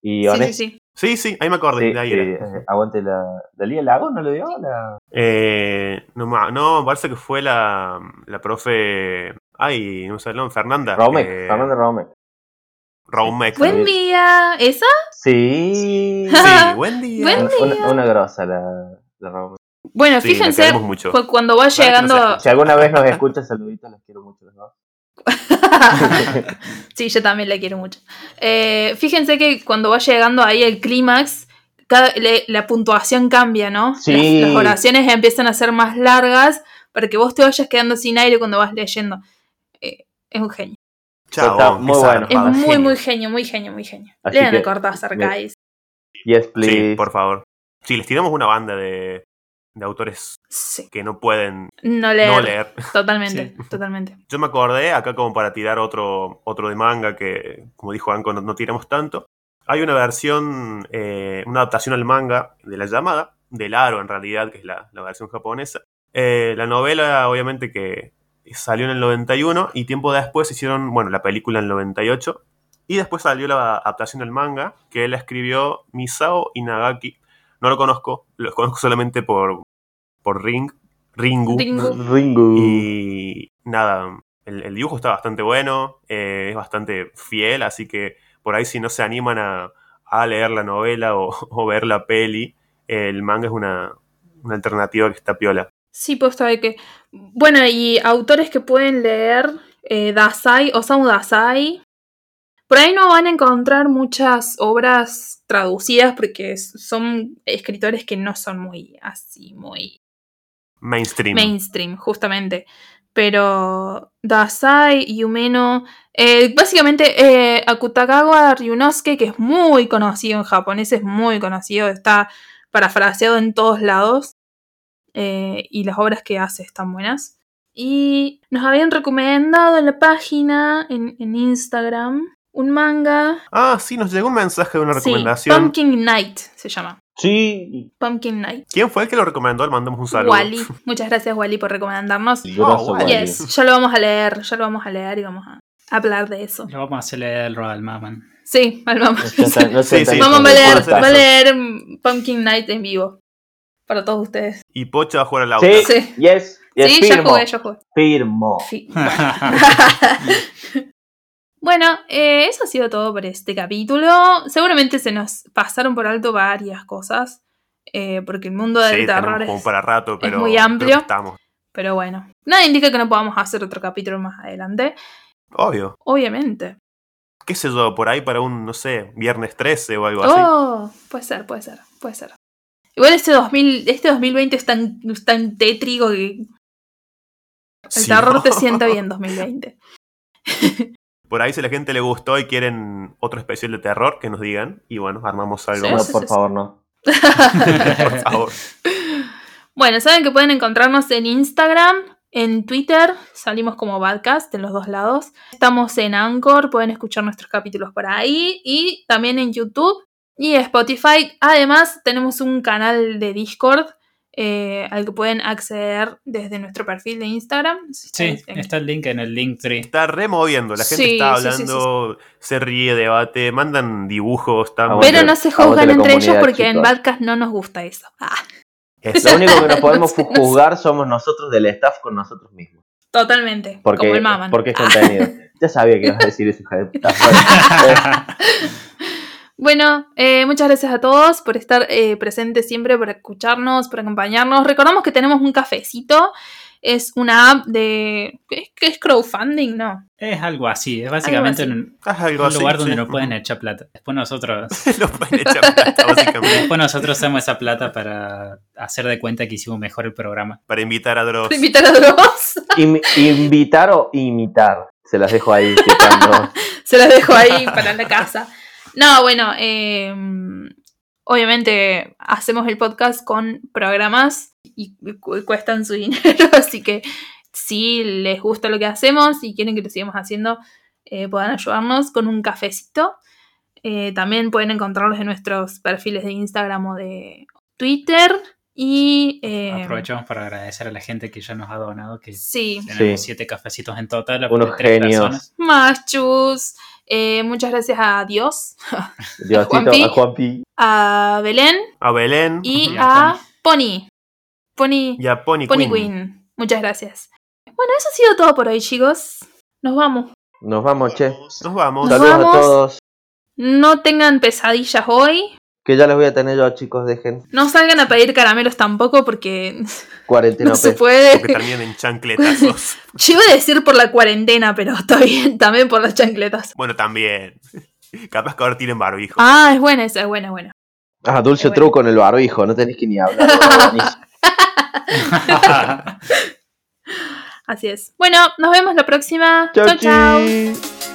Y Sí, honest- sí, sí. Sí, sí, ahí me acordé. sí, de ahí sí, era. eh, aguante la. ¿Dalí el lago? ¿No lo dio? La... Eh, no, no, me parece que fue la, la profe. Ay, no sé Fernanda. Romek, eh, Fernando Romek. Buen día. ¿Esa? Sí. Sí, buen día. Buen Una, una grosa la, la Romek. Bueno, Sí, fíjense, mucho. cu- cuando va llegando. Si alguna vez nos escucha, saluditos, los quiero mucho los dos. sí, yo también la quiero mucho. Eh, fíjense que cuando va llegando ahí el clímax, la puntuación cambia, ¿no? Sí. Las, las oraciones empiezan a ser más largas para que vos te vayas quedando sin aire cuando vas leyendo. Eh, es un genio. Chao. Está muy bueno. Es muy, genio. muy genio, muy genio, muy genio. Así Lean que- a Cortázar, guys. Yes, please. Sí, por favor. Sí, les tiramos una banda de, de autores Sí. que no pueden No leer. no leer. Totalmente, Sí. totalmente. Yo me acordé acá como para tirar otro, otro de manga que, como dijo Anko, no, no tiramos tanto. Hay una versión, eh, una adaptación al manga de La Llamada, del Aro en realidad, que es la, la versión japonesa. Eh, la novela, obviamente, que salió en el 91 y tiempo después hicieron, bueno, la película en el 98. Y después salió la adaptación del manga, que él escribió Misao Inagaki. No lo conozco, lo conozco solamente por, por Ring, Ringu. Ringu. Ringu. Y nada, el, el dibujo está bastante bueno, eh, es bastante fiel, así que por ahí si no se animan a, a leer la novela o, o ver la peli, el manga es una, una alternativa que está piola. Sí, posta de que. Bueno, y autores que pueden leer eh, Dasai, Osamu Dasai. Por ahí no van a encontrar muchas obras traducidas porque son escritores que no son muy así, muy Mainstream. mainstream, justamente. Pero Dasai, Yumeno, eh, básicamente eh, Akutagawa Ryunosuke, que es muy conocido en japonés, es muy conocido, está parafraseado en todos lados. Eh, y las obras que hace están buenas. Y nos habían recomendado en la página, en, en Instagram, un manga. Ah, sí, nos llegó un mensaje de una Sí, recomendación. Pumpkin Night se llama. Sí. Pumpkin Night. ¿Quién fue el que lo recomendó? Le mandamos un saludo. Wally. Muchas gracias, Wally, por recomendarnos. Oh, Wally. Yes, ya lo vamos a leer, ya lo vamos a leer y vamos a hablar de eso. Lo vamos a hacer el Royal Maman. Sí, al vamos. No está- no se Sí, sí. Vamos a leer, va a leer Pumpkin Night en vivo. Para todos ustedes. Y Pocha va a jugar al auto. Sí, Sí. yes, yes, sí, ya firmo. jugué, ya jugué. Firmo. Fi- Bueno, eh, eso ha sido todo por este capítulo. Seguramente se nos pasaron por alto varias cosas. eh, porque el mundo del Sí, terror es, como para rato, pero muy amplio. que estamos. Pero bueno, nada indica que no podamos hacer otro capítulo más adelante. Obvio. Obviamente. ¿Qué sé yo? Por ahí para un, no sé, viernes 13 o algo así. Oh, puede ser, puede ser, puede ser. Igual este 2000, este 2020 es tan, es tan tétrico que el Sí, terror ¿no? te sienta bien 2020. Por ahí si a la gente le gustó y quieren otro especial de terror, que nos digan. Y bueno, armamos algo Sí, No, sí, por sí. favor, no. Por favor. Bueno, saben que pueden encontrarnos en Instagram, en Twitter, salimos como Badcast en los dos lados. Estamos en Anchor, pueden escuchar nuestros capítulos por ahí y también en YouTube y Spotify. Además, tenemos un canal de Discord eh, al que pueden acceder desde nuestro perfil de Instagram. Sí, está el link en el link tree. Está removiendo, la gente Sí, está sí, sí, hablando, se ríe, debate, mandan dibujos, están Aguante. Pero no se juzgan entre ellos porque en. Badcast no nos gusta eso. Ah, Eso. Lo único que nos podemos No sé, no sé. juzgar somos nosotros del staff con nosotros mismos. totalmente. Porque, como el maman. porque es contenido. Ya sabía que ibas a decir eso, hija de puta. Bueno, eh, muchas gracias a todos por estar eh, presentes siempre, por escucharnos, por acompañarnos. Recordamos que tenemos un cafecito. Es una app de. ¿Qué es, crowdfunding? No. Es algo así, es básicamente así. un, Haz algo un así, lugar donde sí. nos pueden echar plata. Después nosotros, Lo pueden echar plata, básicamente. después nosotros usamos esa plata para hacer de cuenta que hicimos mejor el programa. Para invitar a Dross. Para invitar a Dross. Invitar o imitar. Se las dejo ahí. Se las dejo ahí para la casa. No, bueno, eh, obviamente hacemos el podcast con programas y cu- cuestan su dinero, así que si les gusta lo que hacemos y quieren que lo sigamos haciendo, eh, puedan ayudarnos con un cafecito. Eh, también pueden encontrarlos en nuestros perfiles de Instagram o de Twitter. Y eh, Aprovechamos para agradecer a la gente que ya nos ha donado, que sí, tenemos Sí. siete cafecitos en total. Unos genios. personas. Machus. Eh, muchas gracias a Dios, Diosito, Juanpi. a Juanpi. a Belén A Belén y Y a a Pony. Pony, y a Pony, Pony Queen. Queen. Muchas gracias. Bueno, eso ha sido todo por hoy, chicos. Nos vamos. Nos vamos, che. Nos vamos. Nos Saludos vamos. a todos. No tengan pesadillas hoy. Que ya les voy a tener yo, chicos, dejen. No salgan a pedir caramelos tampoco porque Cuarentena no se P. puede. Porque terminan en chancletazos. Yo iba a decir por la cuarentena, pero está bien, también por las chancletas. bueno, también. Capaz que ahora tienen barbijo. Ah, es buena esa, es buena, es buena. Ah, dulce truco en el barbijo, no tenés que ni hablar. Así es. Bueno, nos vemos la próxima. Chau, chau. chau. chi.